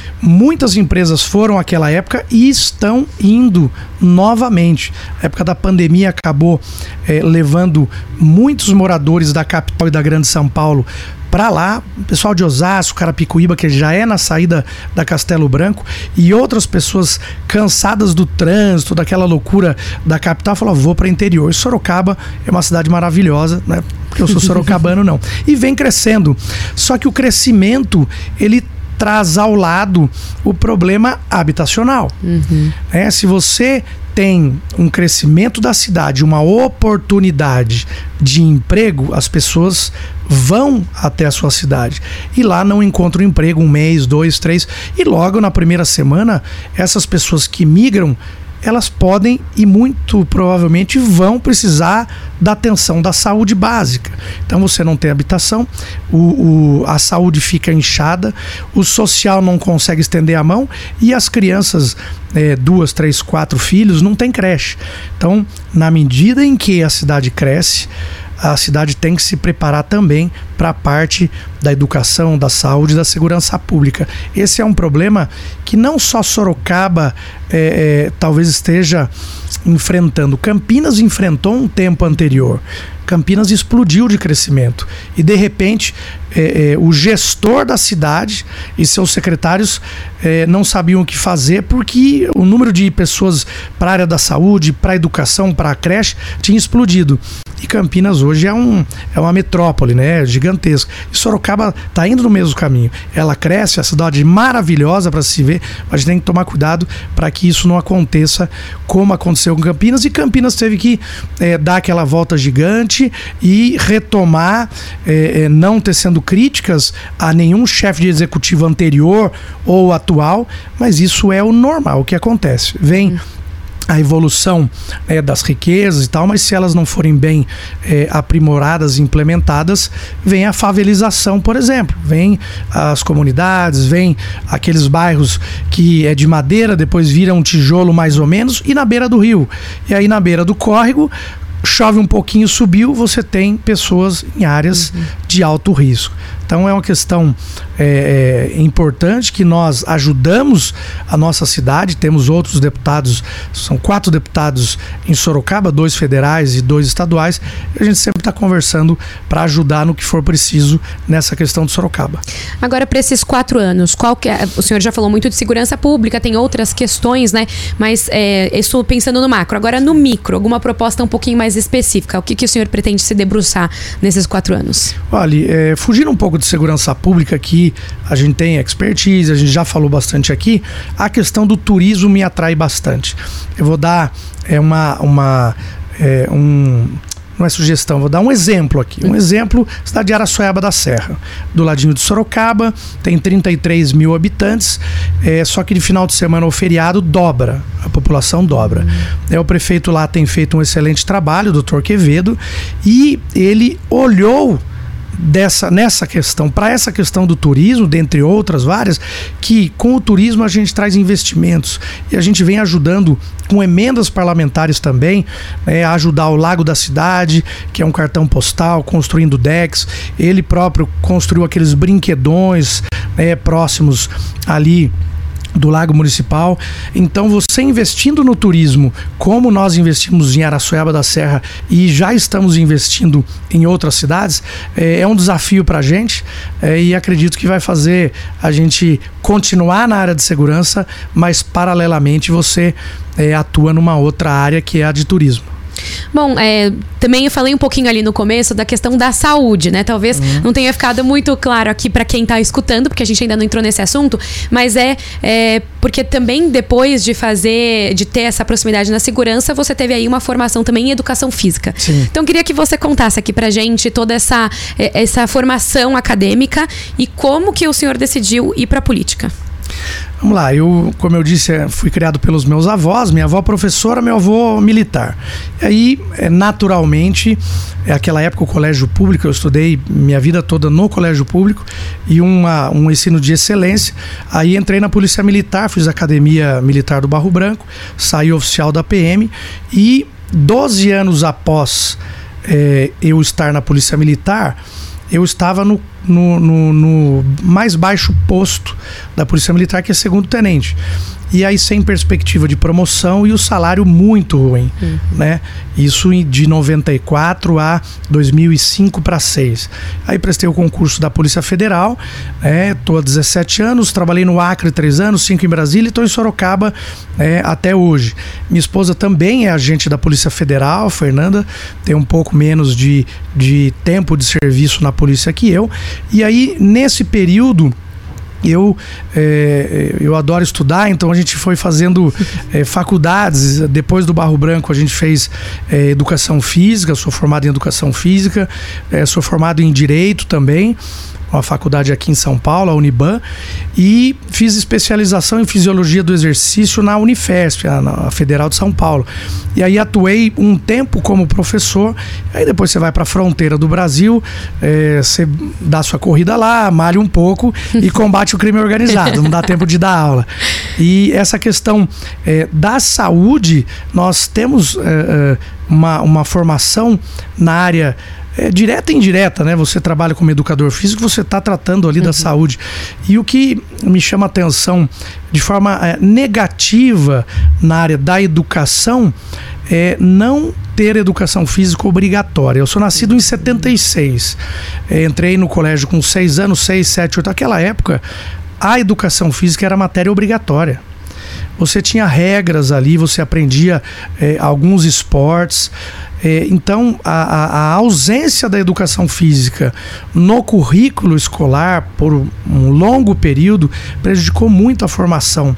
muitas empresas foram àquela época e estão indo novamente. A época da pandemia acabou é, levando muitos moradores da capital e da Grande São Paulo para lá, pessoal de Osasco, Carapicuíba, que já é na saída da Castelo Branco, e outras pessoas cansadas do trânsito, daquela loucura da capital, falaram: vou para interior. E Sorocaba é uma cidade maravilhosa, né? Porque eu sou sorocabano, não. E vem crescendo. Só que o crescimento, ele traz ao lado o problema habitacional. Uhum. É, se você tem um crescimento da cidade, uma oportunidade de emprego, as pessoas vão até a sua cidade e lá não encontram emprego um mês, dois, três e logo na primeira semana essas pessoas que migram elas podem e muito provavelmente vão precisar da atenção da saúde básica. Então você não tem habitação, o, o, a saúde fica inchada, o social não consegue estender a mão e as crianças, é, duas, três, quatro filhos, não tem creche. Então, na medida em que a cidade cresce, a cidade tem que se preparar também para a parte da educação, da saúde, da segurança pública. Esse é um problema que não só Sorocaba é, é, talvez esteja enfrentando. Campinas enfrentou um tempo anterior. Campinas explodiu de crescimento e de repente é, é, o gestor da cidade e seus secretários é, não sabiam o que fazer porque o número de pessoas para a área da saúde, para a educação, para a creche tinha explodido. E Campinas hoje é, um, é uma metrópole, né? Gigantesca. E Sorocaba está indo no mesmo caminho. Ela cresce, é a cidade maravilhosa para se ver, mas tem que tomar cuidado para que isso não aconteça como aconteceu com Campinas. E Campinas teve que é, dar aquela volta gigante e retomar, é, não tecendo críticas a nenhum chefe de executivo anterior ou atual, mas isso é o normal, o que acontece. Vem a evolução né, das riquezas e tal, mas se elas não forem bem é, aprimoradas e implementadas, vem a favelização, por exemplo, vem as comunidades, vem aqueles bairros que é de madeira, depois vira um tijolo mais ou menos, e na beira do rio. E aí na beira do córrego, chove um pouquinho, subiu, você tem pessoas em áreas uhum. de alto risco. Então é uma questão é, é, importante que nós ajudamos a nossa cidade. Temos outros deputados, são quatro deputados em Sorocaba, dois federais e dois estaduais. E a gente sempre está conversando para ajudar no que for preciso nessa questão de Sorocaba. Agora, para esses quatro anos, qual que é, o senhor já falou muito de segurança pública, tem outras questões, né? Mas é, estou pensando no macro. Agora, no micro, alguma proposta um pouquinho mais específica. O que, que o senhor pretende se debruçar nesses quatro anos? Olha, é, fugindo um pouco de segurança pública que a gente tem expertise, a gente já falou bastante aqui, a questão do turismo me atrai bastante. Eu vou dar é, uma, uma é, um, não é sugestão, vou dar um exemplo aqui. Um exemplo, cidade de Araçoiaba da Serra, do ladinho de Sorocaba, tem 33 mil habitantes, é, só que de final de semana ou feriado dobra, a população dobra. Uhum. É, o prefeito lá tem feito um excelente trabalho, o doutor Quevedo, e ele olhou dessa nessa questão, para essa questão do turismo, dentre outras várias, que com o turismo a gente traz investimentos e a gente vem ajudando com emendas parlamentares também, né, a ajudar o Lago da Cidade, que é um cartão postal, construindo decks. Ele próprio construiu aqueles brinquedões né, próximos ali do Lago Municipal. Então, você investindo no turismo, como nós investimos em Araçoiaba da Serra e já estamos investindo em outras cidades, é, é um desafio para a gente é, e acredito que vai fazer a gente continuar na área de segurança, mas paralelamente você é, atua numa outra área que é a de turismo. Bom, é, também eu falei um pouquinho ali no começo da questão da saúde, né? Talvez uhum. não tenha ficado muito claro aqui para quem está escutando, porque a gente ainda não entrou nesse assunto, mas é, é, porque também depois de fazer, de ter essa proximidade na segurança, você teve aí uma formação também em educação física. Sim. Então queria que você contasse aqui pra gente toda essa, é, essa formação acadêmica e como que o senhor decidiu ir para a política. Vamos lá, eu, como eu disse, é, fui criado pelos meus avós, minha avó professora, meu avô militar. Aí, é, naturalmente, é aquela época o colégio público, eu estudei minha vida toda no colégio público e uma, um ensino de excelência. Aí entrei na Polícia Militar, fiz Academia Militar do Barro Branco, saí oficial da PM e 12 anos após é, eu estar na Polícia Militar, eu estava no no, no, no mais baixo posto da Polícia Militar, que é segundo tenente e aí sem perspectiva de promoção e o salário muito ruim, uhum. né? Isso de 94 a 2005 para 6. Aí prestei o concurso da Polícia Federal, né? Tô há 17 anos, trabalhei no Acre 3 anos, 5 em Brasília e estou em Sorocaba é, até hoje. Minha esposa também é agente da Polícia Federal, Fernanda, tem um pouco menos de, de tempo de serviço na polícia que eu. E aí, nesse período, eu, é, eu adoro estudar, então a gente foi fazendo é, faculdades. Depois do Barro Branco, a gente fez é, educação física, sou formado em educação física, é, sou formado em direito também uma faculdade aqui em São Paulo, a Uniban, e fiz especialização em fisiologia do exercício na Unifesp, na Federal de São Paulo. E aí atuei um tempo como professor, aí depois você vai para a fronteira do Brasil, é, você dá sua corrida lá, malha um pouco e combate o crime organizado, não dá tempo de dar aula. E essa questão é, da saúde, nós temos é, uma, uma formação na área é, direta e indireta, né? Você trabalha como educador físico, você está tratando ali uhum. da saúde. E o que me chama atenção de forma é, negativa na área da educação é não ter educação física obrigatória. Eu sou nascido em 76. É, entrei no colégio com 6 anos, 6, 7, 8. Naquela época, a educação física era matéria obrigatória você tinha regras ali, você aprendia é, alguns esportes. É, então, a, a, ausência da educação física no currículo escolar por um longo período prejudicou muito a formação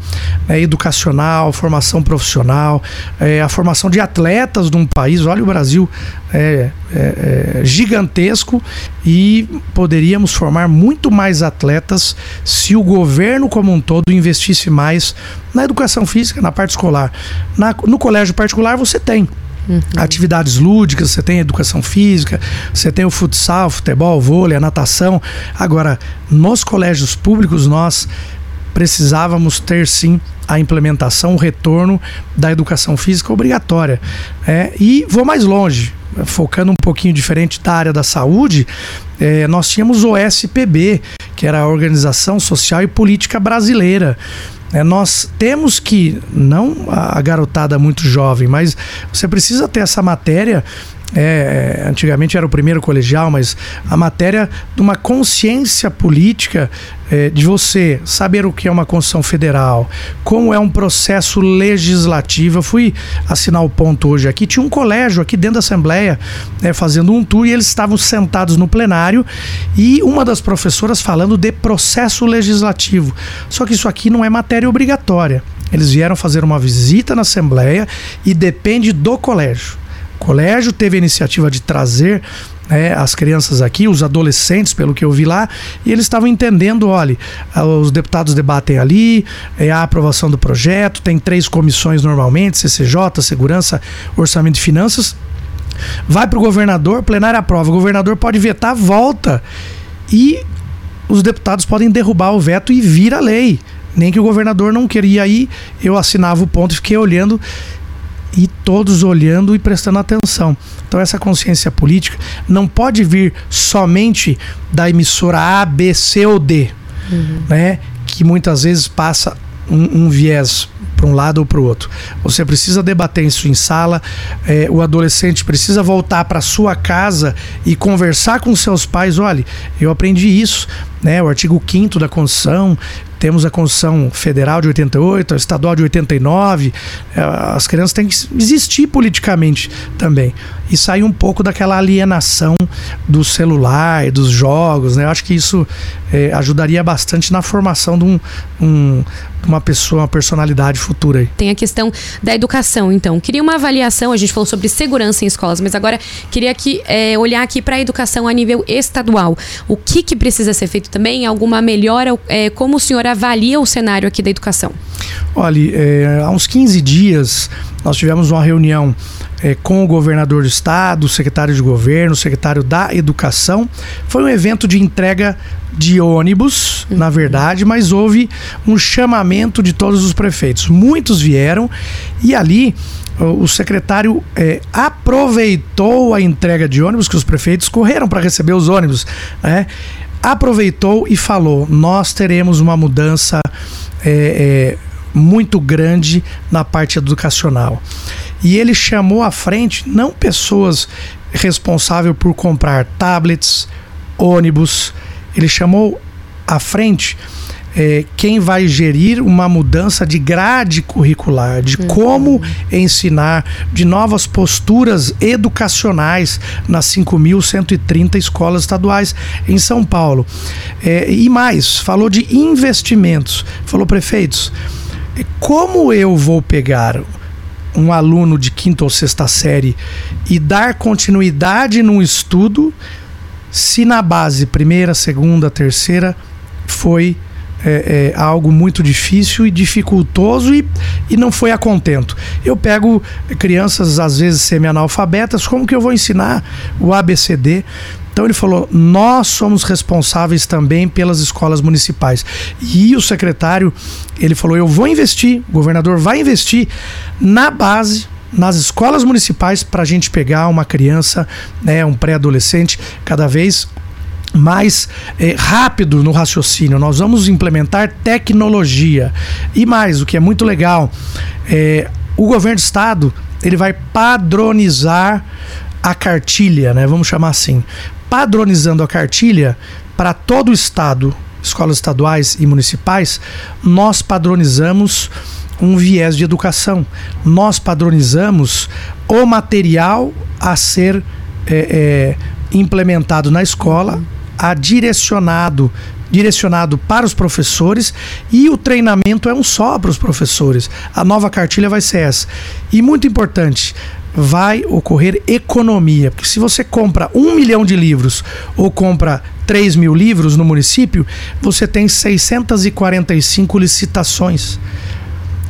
né, educacional, formação profissional, é, a formação de atletas de um país. Olha, o Brasil é, é, é gigantesco e poderíamos formar muito mais atletas se o governo como um todo investisse mais na educação física, na parte escolar. Na, no colégio particular você tem Uhum. Atividades lúdicas, você tem educação física, você tem o futsal, futebol, vôlei, a natação. Agora, nos colégios públicos, nós precisávamos ter sim a implementação, o retorno da educação física obrigatória. É, e vou mais longe, focando um pouquinho diferente da área da saúde, é, nós tínhamos o SPB, que era a Organização Social e Política Brasileira. É, nós temos que, não a garotada muito jovem, mas você precisa ter essa matéria é, é, antigamente era o primeiro colegial, mas a matéria de uma consciência política é, de você saber o que é uma Constituição Federal, como é um processo legislativo. Eu fui assinar o ponto hoje aqui, tinha um colégio aqui dentro da Assembleia né, fazendo um tour e eles estavam sentados no plenário e uma das professoras falando de processo legislativo. Só que isso aqui não é matéria obrigatória. Eles vieram fazer uma visita na Assembleia e depende do colégio. Colégio teve a iniciativa de trazer né, as crianças aqui, os adolescentes, pelo que eu vi lá, e eles estavam entendendo: olha, os deputados debatem ali, é a aprovação do projeto, tem três comissões normalmente: CCJ, Segurança, Orçamento e Finanças. Vai para o governador, plenária aprova. O governador pode vetar, volta. E os deputados podem derrubar o veto e vir a lei. Nem que o governador não queria ir, eu assinava o ponto e fiquei olhando e todos olhando e prestando atenção. Então essa consciência política não pode vir somente da emissora A, B, C ou D, uhum. né? Que muitas vezes passa um, um viés para um lado ou para o outro. Você precisa debater isso em sala. É, o adolescente precisa voltar para sua casa e conversar com seus pais. Olha, eu aprendi isso, né? O artigo 5 da Constituição temos a Constituição Federal de 88, a Estadual de 89. É, as crianças têm que existir politicamente também. E sair um pouco daquela alienação do celular, dos jogos. Né? Eu acho que isso é, ajudaria bastante na formação de um, um uma pessoa, uma personalidade futura aí. Tem a questão da educação, então. Queria uma avaliação, a gente falou sobre segurança em escolas, mas agora queria aqui, é, olhar aqui para a educação a nível estadual. O que, que precisa ser feito também? Alguma melhora? É, como o senhor avalia o cenário aqui da educação? Olha, é, há uns 15 dias nós tivemos uma reunião é, com o governador do estado, o secretário de governo, o secretário da educação. Foi um evento de entrega de ônibus, uhum. na verdade, mas houve um chamamento de todos os prefeitos. Muitos vieram e ali o secretário é, aproveitou a entrega de ônibus, que os prefeitos correram para receber os ônibus, né? Aproveitou e falou: nós teremos uma mudança é, é, muito grande na parte educacional. E ele chamou à frente não pessoas responsáveis por comprar tablets, ônibus, ele chamou à frente é, quem vai gerir uma mudança de grade curricular, de uhum. como ensinar, de novas posturas educacionais nas 5.130 escolas estaduais em São Paulo. É, e mais, falou de investimentos. Falou, prefeitos, como eu vou pegar um aluno de quinta ou sexta série e dar continuidade num estudo se na base primeira, segunda, terceira foi é, é, algo muito difícil e dificultoso e, e não foi a contento. Eu pego crianças, às vezes semi-analfabetas, como que eu vou ensinar o ABCD? Então ele falou: nós somos responsáveis também pelas escolas municipais. E o secretário, ele falou: eu vou investir, o governador vai investir na base nas escolas municipais para a gente pegar uma criança, né, um pré-adolescente, cada vez mais é, rápido no raciocínio. Nós vamos implementar tecnologia. E mais, o que é muito legal, é, o governo do estado ele vai padronizar a cartilha, né? Vamos chamar assim. Padronizando a cartilha para todo o estado, escolas estaduais e municipais, nós padronizamos um viés de educação. Nós padronizamos o material a ser é, implementado na escola a direcionado direcionado para os professores e o treinamento é um só para os professores. A nova cartilha vai ser essa. E muito importante, vai ocorrer economia, porque se você compra um milhão de livros ou compra 3 mil livros no município, você tem 645 licitações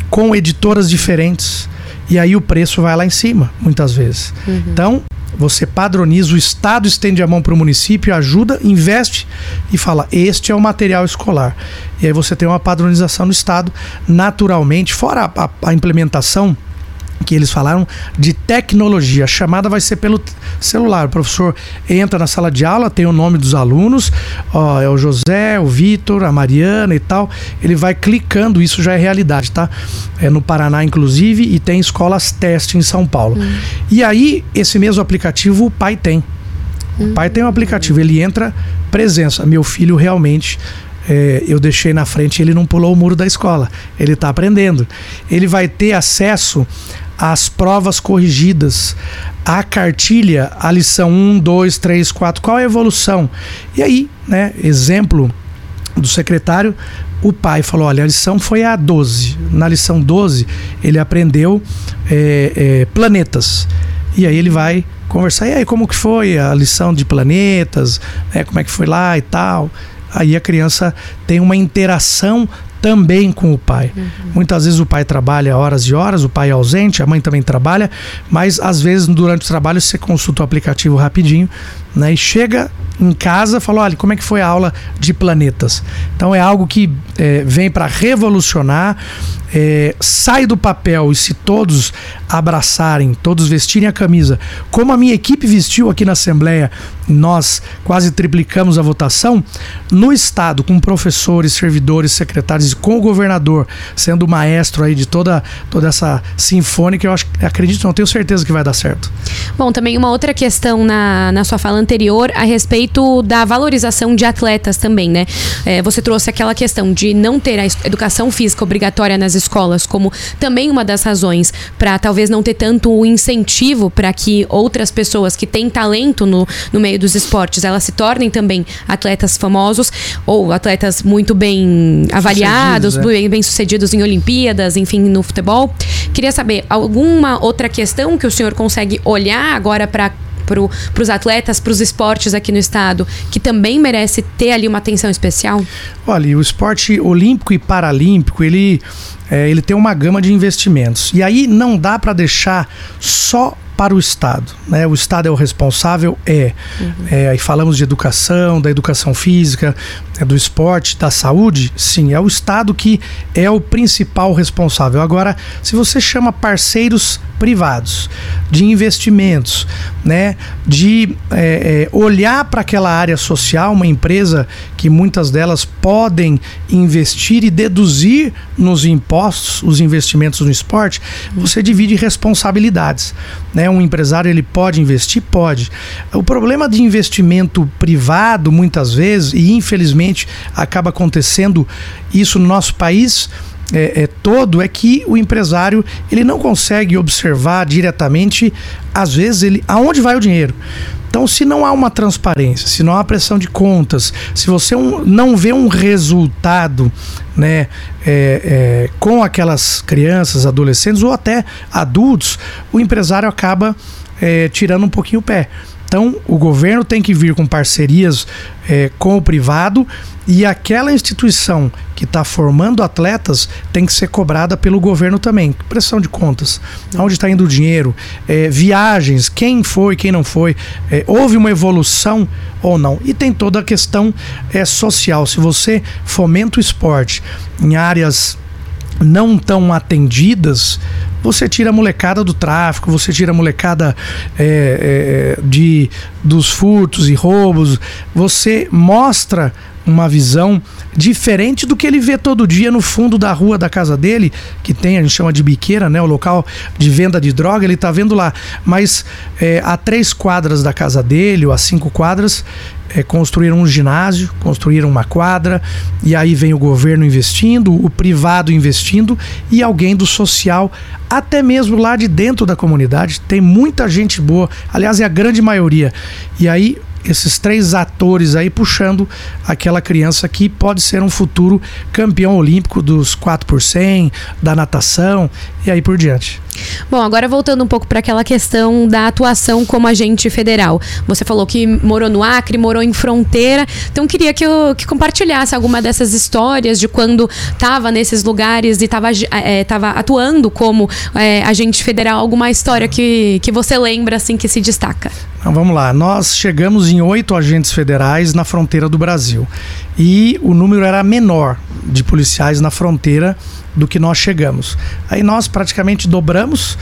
com editoras diferentes. E aí o preço vai lá em cima, muitas vezes. Uhum. Então, você padroniza, o Estado estende a mão para o município, ajuda, investe e fala: este é o material escolar. E aí você tem uma padronização no Estado, naturalmente, fora a, a, a implementação que eles falaram de tecnologia. A chamada vai ser pelo celular. O professor entra na sala de aula, tem o nome dos alunos, ó, é o José, o Vitor, a Mariana e tal. Ele vai clicando, isso já é realidade, tá? É no Paraná, inclusive, e tem escolas teste em São Paulo. Hum. E aí, esse mesmo aplicativo o pai tem. O pai tem um aplicativo, ele entra presença. Meu filho realmente é, eu deixei na frente, ele não pulou o muro da escola. Ele está aprendendo. Ele vai ter acesso as provas corrigidas, a cartilha, a lição 1, 2, 3, 4, qual é a evolução? E aí, né, exemplo do secretário, o pai falou: olha, a lição foi a 12. Na lição 12, ele aprendeu é, é, planetas. E aí ele vai conversar, e aí, como que foi a lição de planetas? Né, como é que foi lá e tal? Aí a criança tem uma interação também com o pai. Uhum. Muitas vezes o pai trabalha horas e horas, o pai é ausente, a mãe também trabalha, mas às vezes durante o trabalho você consulta o aplicativo rapidinho, né? E chega em casa, fala, olha, como é que foi a aula de planetas? Então é algo que é, vem para revolucionar, é, sai do papel e se todos abraçarem, todos vestirem a camisa, como a minha equipe vestiu aqui na Assembleia, nós quase triplicamos a votação, no Estado, com professores, servidores, secretários e com o governador sendo o maestro aí de toda, toda essa sinfônica, eu acho, acredito, não tenho certeza que vai dar certo. Bom, também uma outra questão na, na sua fala anterior a respeito da valorização de atletas também, né? É, você trouxe aquela questão de não ter a educação física obrigatória nas escolas como também uma das razões para talvez não ter tanto incentivo para que outras pessoas que têm talento no, no meio dos esportes elas se tornem também atletas famosos ou atletas muito bem avaliados, é. bem, bem sucedidos em Olimpíadas, enfim, no futebol. Queria saber alguma outra questão que o senhor consegue olhar agora para para os atletas, para os esportes aqui no estado, que também merece ter ali uma atenção especial? Olha, o esporte olímpico e paralímpico, ele, é, ele tem uma gama de investimentos. E aí não dá para deixar só para o Estado. Né? O Estado é o responsável? É. Uhum. é aí falamos de educação, da educação física, é do esporte, da saúde? Sim, é o Estado que é o principal responsável. Agora, se você chama parceiros privados, de investimentos, né, de é, é, olhar para aquela área social, uma empresa que muitas delas podem investir e deduzir nos impostos os investimentos no esporte, você divide responsabilidades. Né? Um empresário ele pode investir? Pode. O problema de investimento privado, muitas vezes, e infelizmente acaba acontecendo isso no nosso país, é, é, todo é que o empresário ele não consegue observar diretamente, às vezes, ele aonde vai o dinheiro. Então, se não há uma transparência, se não há pressão de contas, se você não vê um resultado né, é, é, com aquelas crianças, adolescentes ou até adultos, o empresário acaba é, tirando um pouquinho o pé. Então, o governo tem que vir com parcerias é, com o privado e aquela instituição que está formando atletas tem que ser cobrada pelo governo também. Pressão de contas, onde está indo o dinheiro, é, viagens, quem foi, quem não foi, é, houve uma evolução ou não. E tem toda a questão é, social. Se você fomenta o esporte em áreas não tão atendidas, você tira a molecada do tráfico, você tira a molecada é, é, de, dos furtos e roubos, você mostra uma visão diferente do que ele vê todo dia no fundo da rua da casa dele, que tem, a gente chama de biqueira, né? O local de venda de droga, ele tá vendo lá. Mas é, a três quadras da casa dele, ou a cinco quadras, é, construíram um ginásio, construíram uma quadra, e aí vem o governo investindo, o privado investindo e alguém do social, até mesmo lá de dentro da comunidade. Tem muita gente boa, aliás, é a grande maioria. E aí esses três atores aí puxando aquela criança que pode ser um futuro campeão olímpico dos 4 por 100, da natação e aí por diante. Bom, agora voltando um pouco para aquela questão da atuação como agente federal. Você falou que morou no Acre, morou em fronteira, então queria que eu que compartilhasse alguma dessas histórias de quando estava nesses lugares e estava é, tava atuando como é, agente federal, alguma história que, que você lembra assim que se destaca. Então, vamos lá, nós chegamos em oito agentes federais na fronteira do Brasil e o número era menor de policiais na fronteira do que nós chegamos. Aí nós praticamente dobramos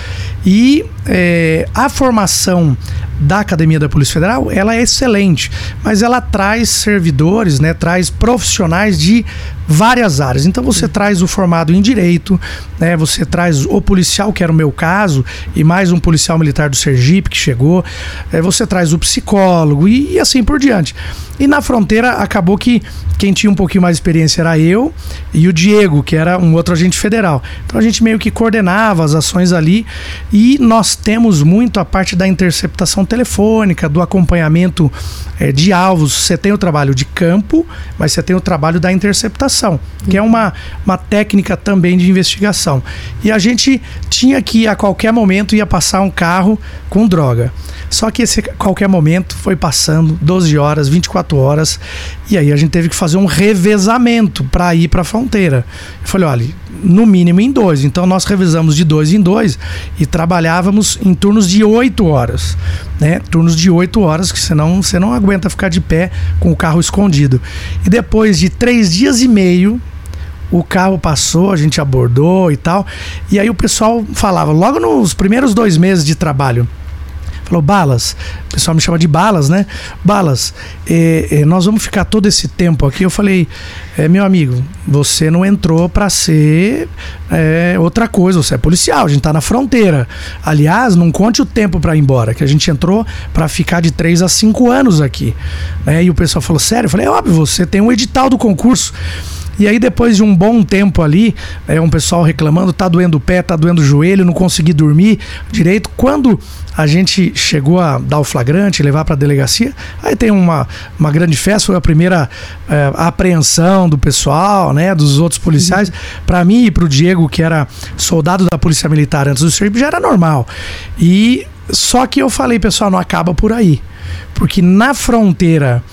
e é, a formação da Academia da Polícia Federal ela é excelente, mas ela traz servidores, né, traz profissionais de várias áreas. Então você traz o formado em direito, né, você traz o policial, que era o meu caso, e mais um policial militar do Sergipe que chegou, é, você traz o psicólogo e, e assim por diante. E na fronteira acabou que quem tinha um pouquinho mais de experiência era eu e o Diego, que era um outro agente federal. Então a gente meio que coordenava as ações ali e nós temos muito a parte da interceptação telefônica, do acompanhamento é, de alvos. Você tem o trabalho de campo, mas você tem o trabalho da interceptação, que é uma, uma técnica também de investigação. E a gente tinha que a qualquer momento ia passar um carro com droga. Só que esse qualquer momento foi passando 12 horas, 24 horas, e aí a gente teve que fazer um revezamento para ir para a fronteira. Eu falei, olha, no mínimo em dois. Então nós revisamos de dois em dois e trabalhávamos em turnos de oito horas, né? Turnos de oito horas, que senão você não aguenta ficar de pé com o carro escondido. E depois de três dias e meio, o carro passou, a gente abordou e tal. E aí o pessoal falava, logo nos primeiros dois meses de trabalho, falou: Balas, o pessoal me chama de Balas, né? Balas, é, é, nós vamos ficar todo esse tempo aqui. Eu falei: é, meu amigo, você não entrou para ser outra coisa, você é policial, a gente tá na fronteira. Aliás, não conte o tempo para ir embora, que a gente entrou para ficar de 3 a 5 anos aqui. Né? E o pessoal falou: sério? Eu falei: é óbvio, você tem um edital do concurso. E aí, depois de um bom tempo ali, é, um pessoal reclamando, tá doendo o pé, tá doendo o joelho, não consegui dormir direito. Quando a gente chegou a dar o flagrante, levar para a delegacia, aí tem uma, uma grande festa, foi a primeira é, apreensão do pessoal, né, dos outros policiais. Para mim e para o Diego, que era soldado da Polícia Militar antes do serviço, já era normal. E só que eu falei, pessoal, não acaba por aí. Porque na fronteira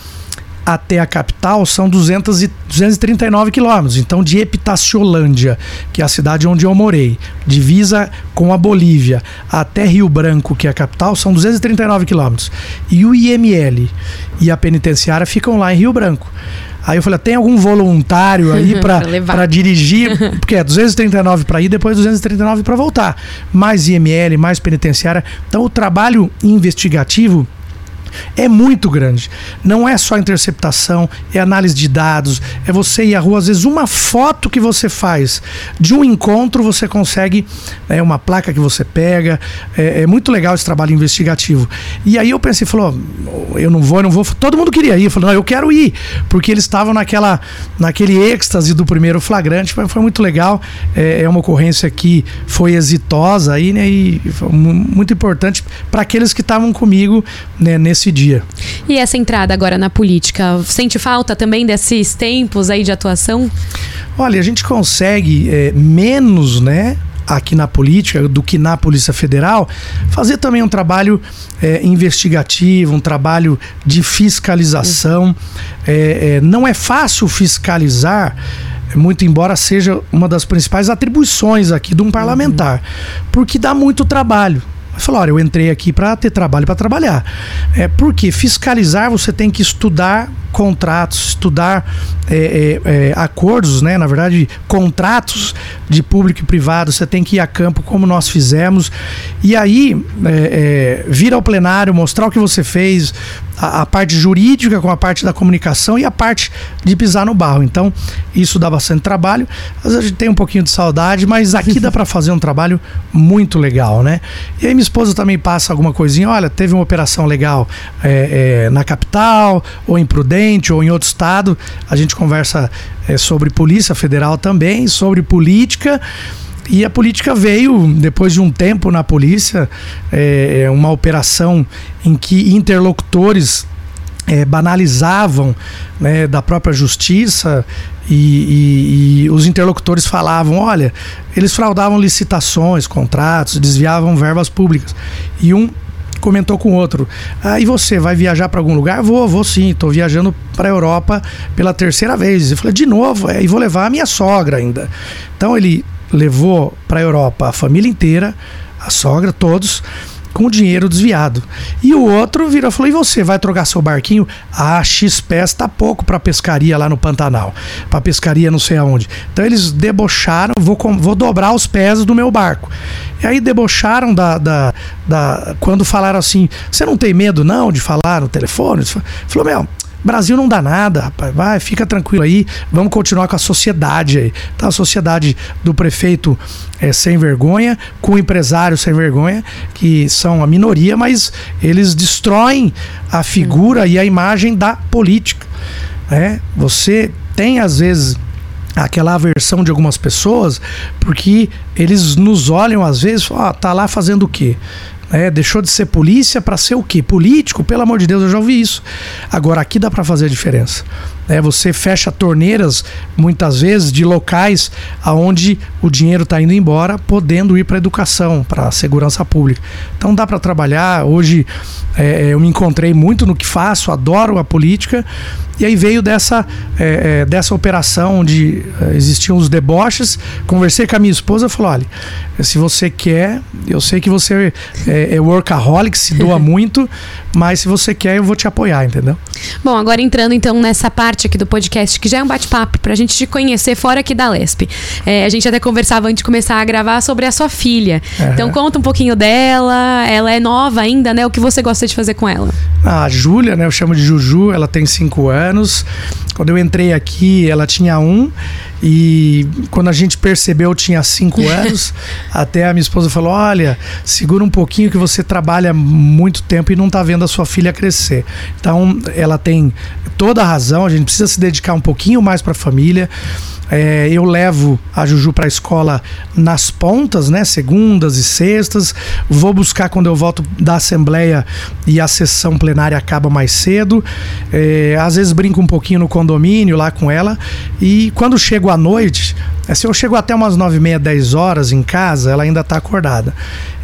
até a capital são 200 e, 239 quilômetros. Então, de Epitaciolândia, que é a cidade onde eu morei, divisa com a Bolívia, até Rio Branco, que é a capital, são 239 quilômetros. E o IML e a penitenciária ficam lá em Rio Branco. Aí eu falei, tem algum voluntário aí para dirigir? Porque é 239 para ir, depois 239 para voltar. Mais IML, mais penitenciária. Então o trabalho investigativo é muito grande. Não é só interceptação, é análise de dados, é você ir à rua. Às vezes, uma foto que você faz de um encontro, você consegue, é uma placa que você pega. É, é muito legal esse trabalho investigativo. E aí eu pensei, falou, eu não vou, eu não vou. Todo mundo queria ir. Falou, não, eu quero ir, porque eles estavam naquela, naquele êxtase do primeiro flagrante. Foi, foi muito legal. É, é, uma ocorrência que foi exitosa aí, né? E muito importante para aqueles que estavam comigo né, nesse nesse dia. E essa entrada agora na política, sente falta também desses tempos aí de atuação? Olha, a gente consegue é, menos, né? aqui na política do que na Polícia Federal, fazer também um trabalho é, investigativo, um trabalho de fiscalização. É, é, não é fácil fiscalizar, muito embora seja uma das principais atribuições aqui de um parlamentar, porque dá muito trabalho falou: olha, eu entrei aqui para ter trabalho para trabalhar. É, porque fiscalizar você tem que estudar contratos, estudar é, é, é, acordos, né? Na verdade, contratos de público e privado. Você tem que ir a campo, como nós fizemos, e aí é, é, vir ao plenário, mostrar o que você fez, a, a, parte jurídica com a parte da comunicação e a parte de pisar no barro. Então, isso dá bastante trabalho. Às vezes a gente tem um pouquinho de saudade, mas aqui dá para fazer um trabalho muito legal, né? E aí minha esposa também passa alguma coisinha, olha, teve uma operação legal é, é, na capital, ou em Prudente, ou em outro estado. A gente conversa é, sobre Polícia Federal também, sobre política. E a política veio, depois de um tempo na polícia, é, é, uma operação em que interlocutores é, banalizavam né, da própria justiça e, e, e, os interlocutores falavam: olha, eles fraudavam licitações, contratos, desviavam verbas públicas. E um comentou com outro: ah, você vai viajar para algum lugar? Vou, vou sim, estou viajando para a Europa pela terceira vez. Eu falei: de novo, é, e vou levar a minha sogra ainda. Então ele levou para a Europa a família inteira, a sogra, todos, com dinheiro desviado. E o outro virou e falou: e você vai trocar seu barquinho? Ah, X pés tá pouco para pescaria lá no Pantanal, para pescaria não sei aonde. Então eles debocharam, vou, vou dobrar os pés do meu barco. E aí debocharam da, da, da. Quando falaram assim: você não tem medo não de falar no telefone? Falou: meu Brasil não dá nada, rapaz. Vai, fica tranquilo aí. Vamos continuar com a sociedade aí. Tá? A sociedade do prefeito é, sem vergonha, com o empresário sem vergonha, que são a minoria, mas eles destroem a figura e a imagem da política. Né? Você tem, às vezes, aquela aversão de algumas pessoas, porque eles nos olham às vezes, ó, oh, tá lá fazendo o quê? É, deixou de ser polícia para ser o quê? Político? Pelo amor de Deus, eu já ouvi isso. Agora, aqui dá para fazer a diferença. É, você fecha torneiras, muitas vezes, de locais aonde o dinheiro está indo embora, podendo ir para a educação, para a segurança pública. Então dá para trabalhar. Hoje é, é, eu me encontrei muito no que faço, adoro a política. E aí veio dessa, é, é dessa operação onde é, existiam os deboches. Conversei com a minha esposa e falou: olha, se você quer, eu sei que você é, é workaholic, se doa muito, mas se você quer, eu vou te apoiar, entendeu? Bom, agora entrando então nessa parte aqui do podcast, que já é um bate-papo pra gente te conhecer fora aqui da Lesp. É, a gente até conversava antes de começar a gravar sobre a sua filha. Uhum. Então conta um pouquinho dela, ela é nova ainda, né? O que você gosta de fazer com ela? A Júlia, né? Eu chamo de Juju, ela tem cinco anos. Quando eu entrei aqui, ela tinha um. E quando a gente percebeu, tinha cinco anos. até a minha esposa falou: Olha, segura um pouquinho que você trabalha muito tempo e não está vendo a sua filha crescer. Então, ela tem toda a razão, a gente precisa se dedicar um pouquinho mais para a família. É, eu levo a Juju para a escola nas pontas, né? Segundas e sextas. Vou buscar quando eu volto da Assembleia e a sessão plenária acaba mais cedo. É, às vezes brinco um pouquinho no condomínio lá com ela. E quando chego à noite, é, se eu chego até umas nove e meia, dez horas em casa, ela ainda está acordada.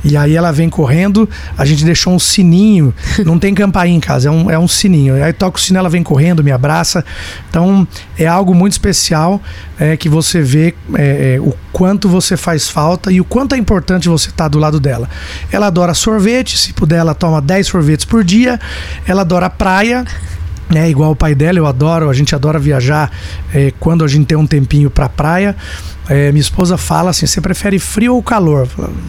E aí ela vem correndo, a gente deixou um sininho, não tem campainha em casa, é um, é um sininho. Aí toca o sino, ela vem correndo, me abraça. Então é algo muito especial é, que você vê é, é, o quanto você faz falta e o quanto é importante você estar tá do lado dela. Ela adora sorvete, se puder, ela toma 10 sorvetes por dia. Ela adora praia né, igual o pai dela, eu adoro, a gente adora viajar é, quando a gente tem um tempinho pra praia. É, minha esposa fala assim: você prefere frio ou calor?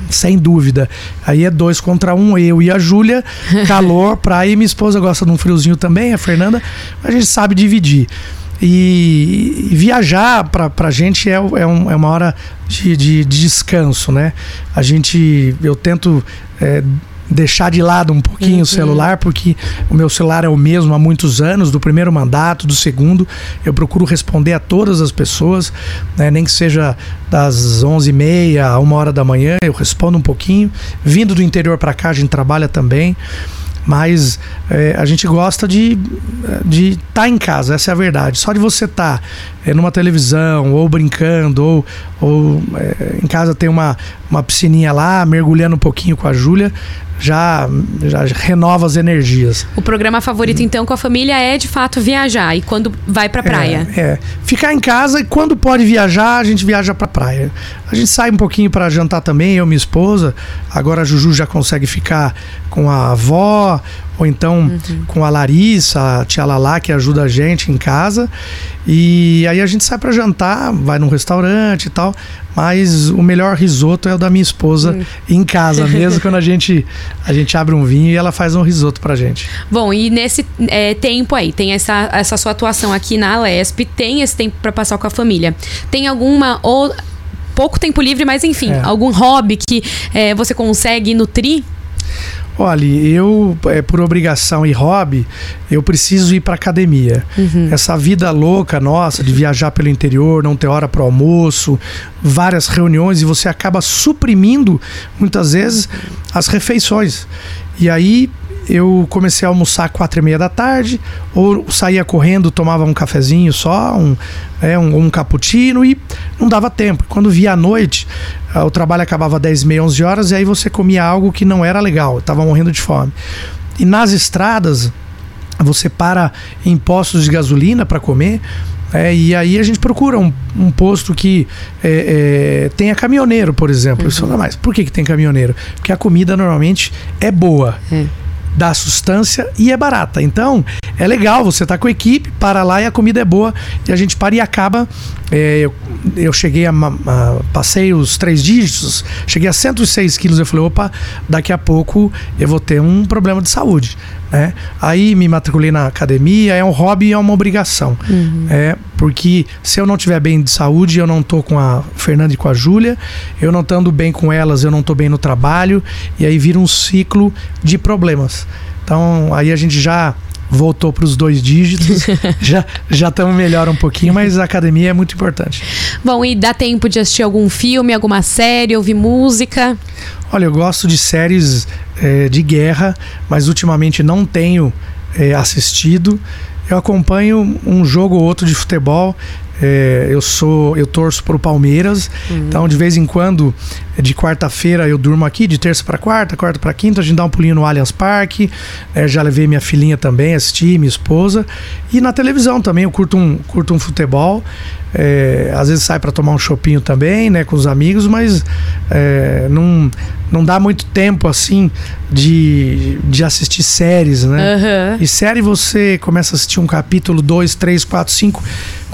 Sem dúvida. Aí é dois contra um, eu e a Júlia, calor, praia, e minha esposa gosta de um friozinho também, a Fernanda, a gente sabe dividir. E, e viajar para a gente é, é, um, é, uma hora de, de, de, descanso, né? A gente, eu tento é, deixar de lado um pouquinho uhum. o celular, porque o meu celular é o mesmo há muitos anos, do primeiro mandato, do segundo. Eu procuro responder a todas as pessoas, né, nem que seja das 11h30 a 1 hora da manhã, eu respondo um pouquinho. Vindo do interior para cá, a gente trabalha também mas é, a gente gosta de estar tá em casa, essa é a verdade. Só de você estar tá, é, numa televisão, ou brincando, ou, ou é, em casa tem uma, uma piscininha lá, mergulhando um pouquinho com a Júlia, já, já renova as energias. O programa favorito, então, com a família é de fato viajar e quando vai pra praia. É, é. ficar em casa e quando pode viajar, a gente viaja pra praia. A gente sai um pouquinho para jantar também, eu e minha esposa. Agora a Juju já consegue ficar com a avó, ou então uhum. com a Larissa, a tia Lala, que ajuda a gente em casa. E aí a gente sai para jantar, vai num restaurante e tal. Mas o melhor risoto é o da minha esposa uhum. em casa mesmo, quando a gente, a gente abre um vinho e ela faz um risoto pra gente. Bom, e nesse é, tempo aí, tem essa, essa sua atuação aqui na Alesp, tem esse tempo para passar com a família. Tem alguma ou pouco tempo livre, mas enfim, é. algum hobby que é, você consegue nutrir? Olha, eu, é, por obrigação e hobby, eu preciso ir para academia. Uhum. Essa vida louca nossa de viajar pelo interior, não ter hora para almoço, várias reuniões e você acaba suprimindo muitas vezes as refeições. E aí eu comecei a almoçar quatro e meia da tarde, ou saía correndo, tomava um cafezinho só, um, é, um, um cappuccino e não dava tempo. Quando via à noite, ah, o trabalho acabava 10 e meia, 11 horas, e aí você comia algo que não era legal, estava morrendo de fome. E nas estradas, você para em postos de gasolina para comer, é, e aí a gente procura um, um posto que é, é, tenha caminhoneiro, por exemplo. Uhum. Isso, mas por que, que tem caminhoneiro? Porque a comida normalmente é boa. Uhum dá sustância e é barata. Então, é legal, você tá com a equipe, para lá e a comida é boa e a gente para e acaba. É, eu, eu cheguei a, a, Passei os três dígitos, cheguei a 106 quilos. Eu falei, opa, daqui a pouco eu vou ter um problema de saúde. Né? Aí me matriculei na academia, é um hobby e é uma obrigação. Uhum. É, porque se eu não estiver bem de saúde, eu não tô com a Fernanda e com a Júlia, eu não estando bem com elas, eu não tô bem no trabalho, e aí vira um ciclo de problemas. Então aí a gente já voltou para os dois dígitos, já já estamos melhor um pouquinho, mas a academia é muito importante. Bom, e dá tempo de assistir algum filme, alguma série, ouvir música? Olha, eu gosto de séries é, de guerra, mas ultimamente não tenho é, assistido. Eu acompanho um jogo ou outro de futebol. É, eu sou, eu torço para o Palmeiras, uhum. então de vez em quando, de quarta-feira eu durmo aqui, de terça para quarta, quarta para quinta, a gente dá um pulinho no Allianz Parque. É, já levei minha filhinha também, assisti, minha esposa. E na televisão também eu curto um, curto um futebol. É, às vezes sai para tomar um chopinho também, né, com os amigos, mas é, não, não dá muito tempo assim de, de assistir séries, né? Uhum. E série você começa a assistir um capítulo, dois, três, quatro, cinco,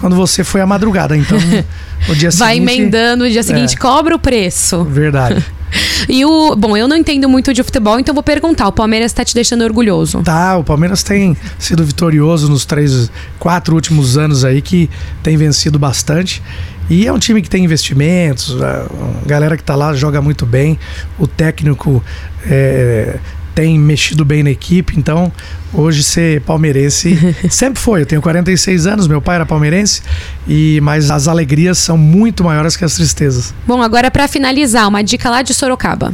quando você foi à madrugada. Então, o dia Vai seguinte. Vai emendando, o dia seguinte é, cobra o preço. Verdade. E o. Bom, eu não entendo muito de futebol, então vou perguntar: o Palmeiras está te deixando orgulhoso? Tá, o Palmeiras tem sido vitorioso nos três, quatro últimos anos aí, que tem vencido bastante. E é um time que tem investimentos, a galera que está lá joga muito bem, o técnico é, tem mexido bem na equipe, então hoje ser palmeirense sempre foi. Eu tenho 46 anos, meu pai era palmeirense, e mas as alegrias são muito maiores que as tristezas. Bom, agora para finalizar, uma dica lá de Sorocaba.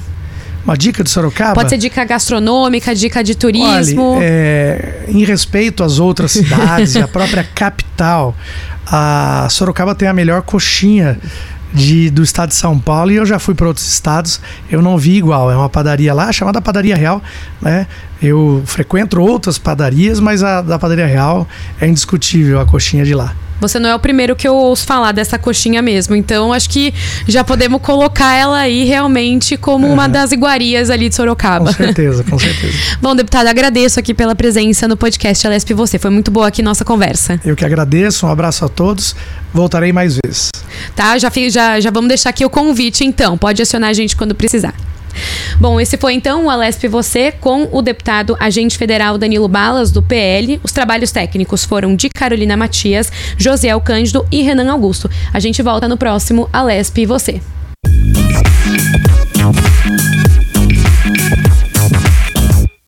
Uma dica de Sorocaba? Pode ser dica gastronômica, dica de turismo. Olha, é, em respeito às outras cidades à própria capital, a Sorocaba tem a melhor coxinha de, do estado de São Paulo e eu já fui para outros estados, eu não vi igual. É uma padaria lá chamada Padaria Real, né? Eu frequento outras padarias, mas a da Padaria Real é indiscutível a coxinha de lá. Você não é o primeiro que eu ouço falar dessa coxinha mesmo. Então, acho que já podemos colocar ela aí realmente como uma das iguarias ali de Sorocaba. Com certeza, com certeza. Bom, deputado, agradeço aqui pela presença no podcast Alesp Você. Foi muito boa aqui nossa conversa. Eu que agradeço. Um abraço a todos. Voltarei mais vezes. Tá, já, já, já vamos deixar aqui o convite, então. Pode acionar a gente quando precisar. Bom, esse foi então o Alesp Você com o deputado agente federal Danilo Balas, do PL. Os trabalhos técnicos foram de Carolina Matias, Josiel Cândido e Renan Augusto. A gente volta no próximo Alesp Você.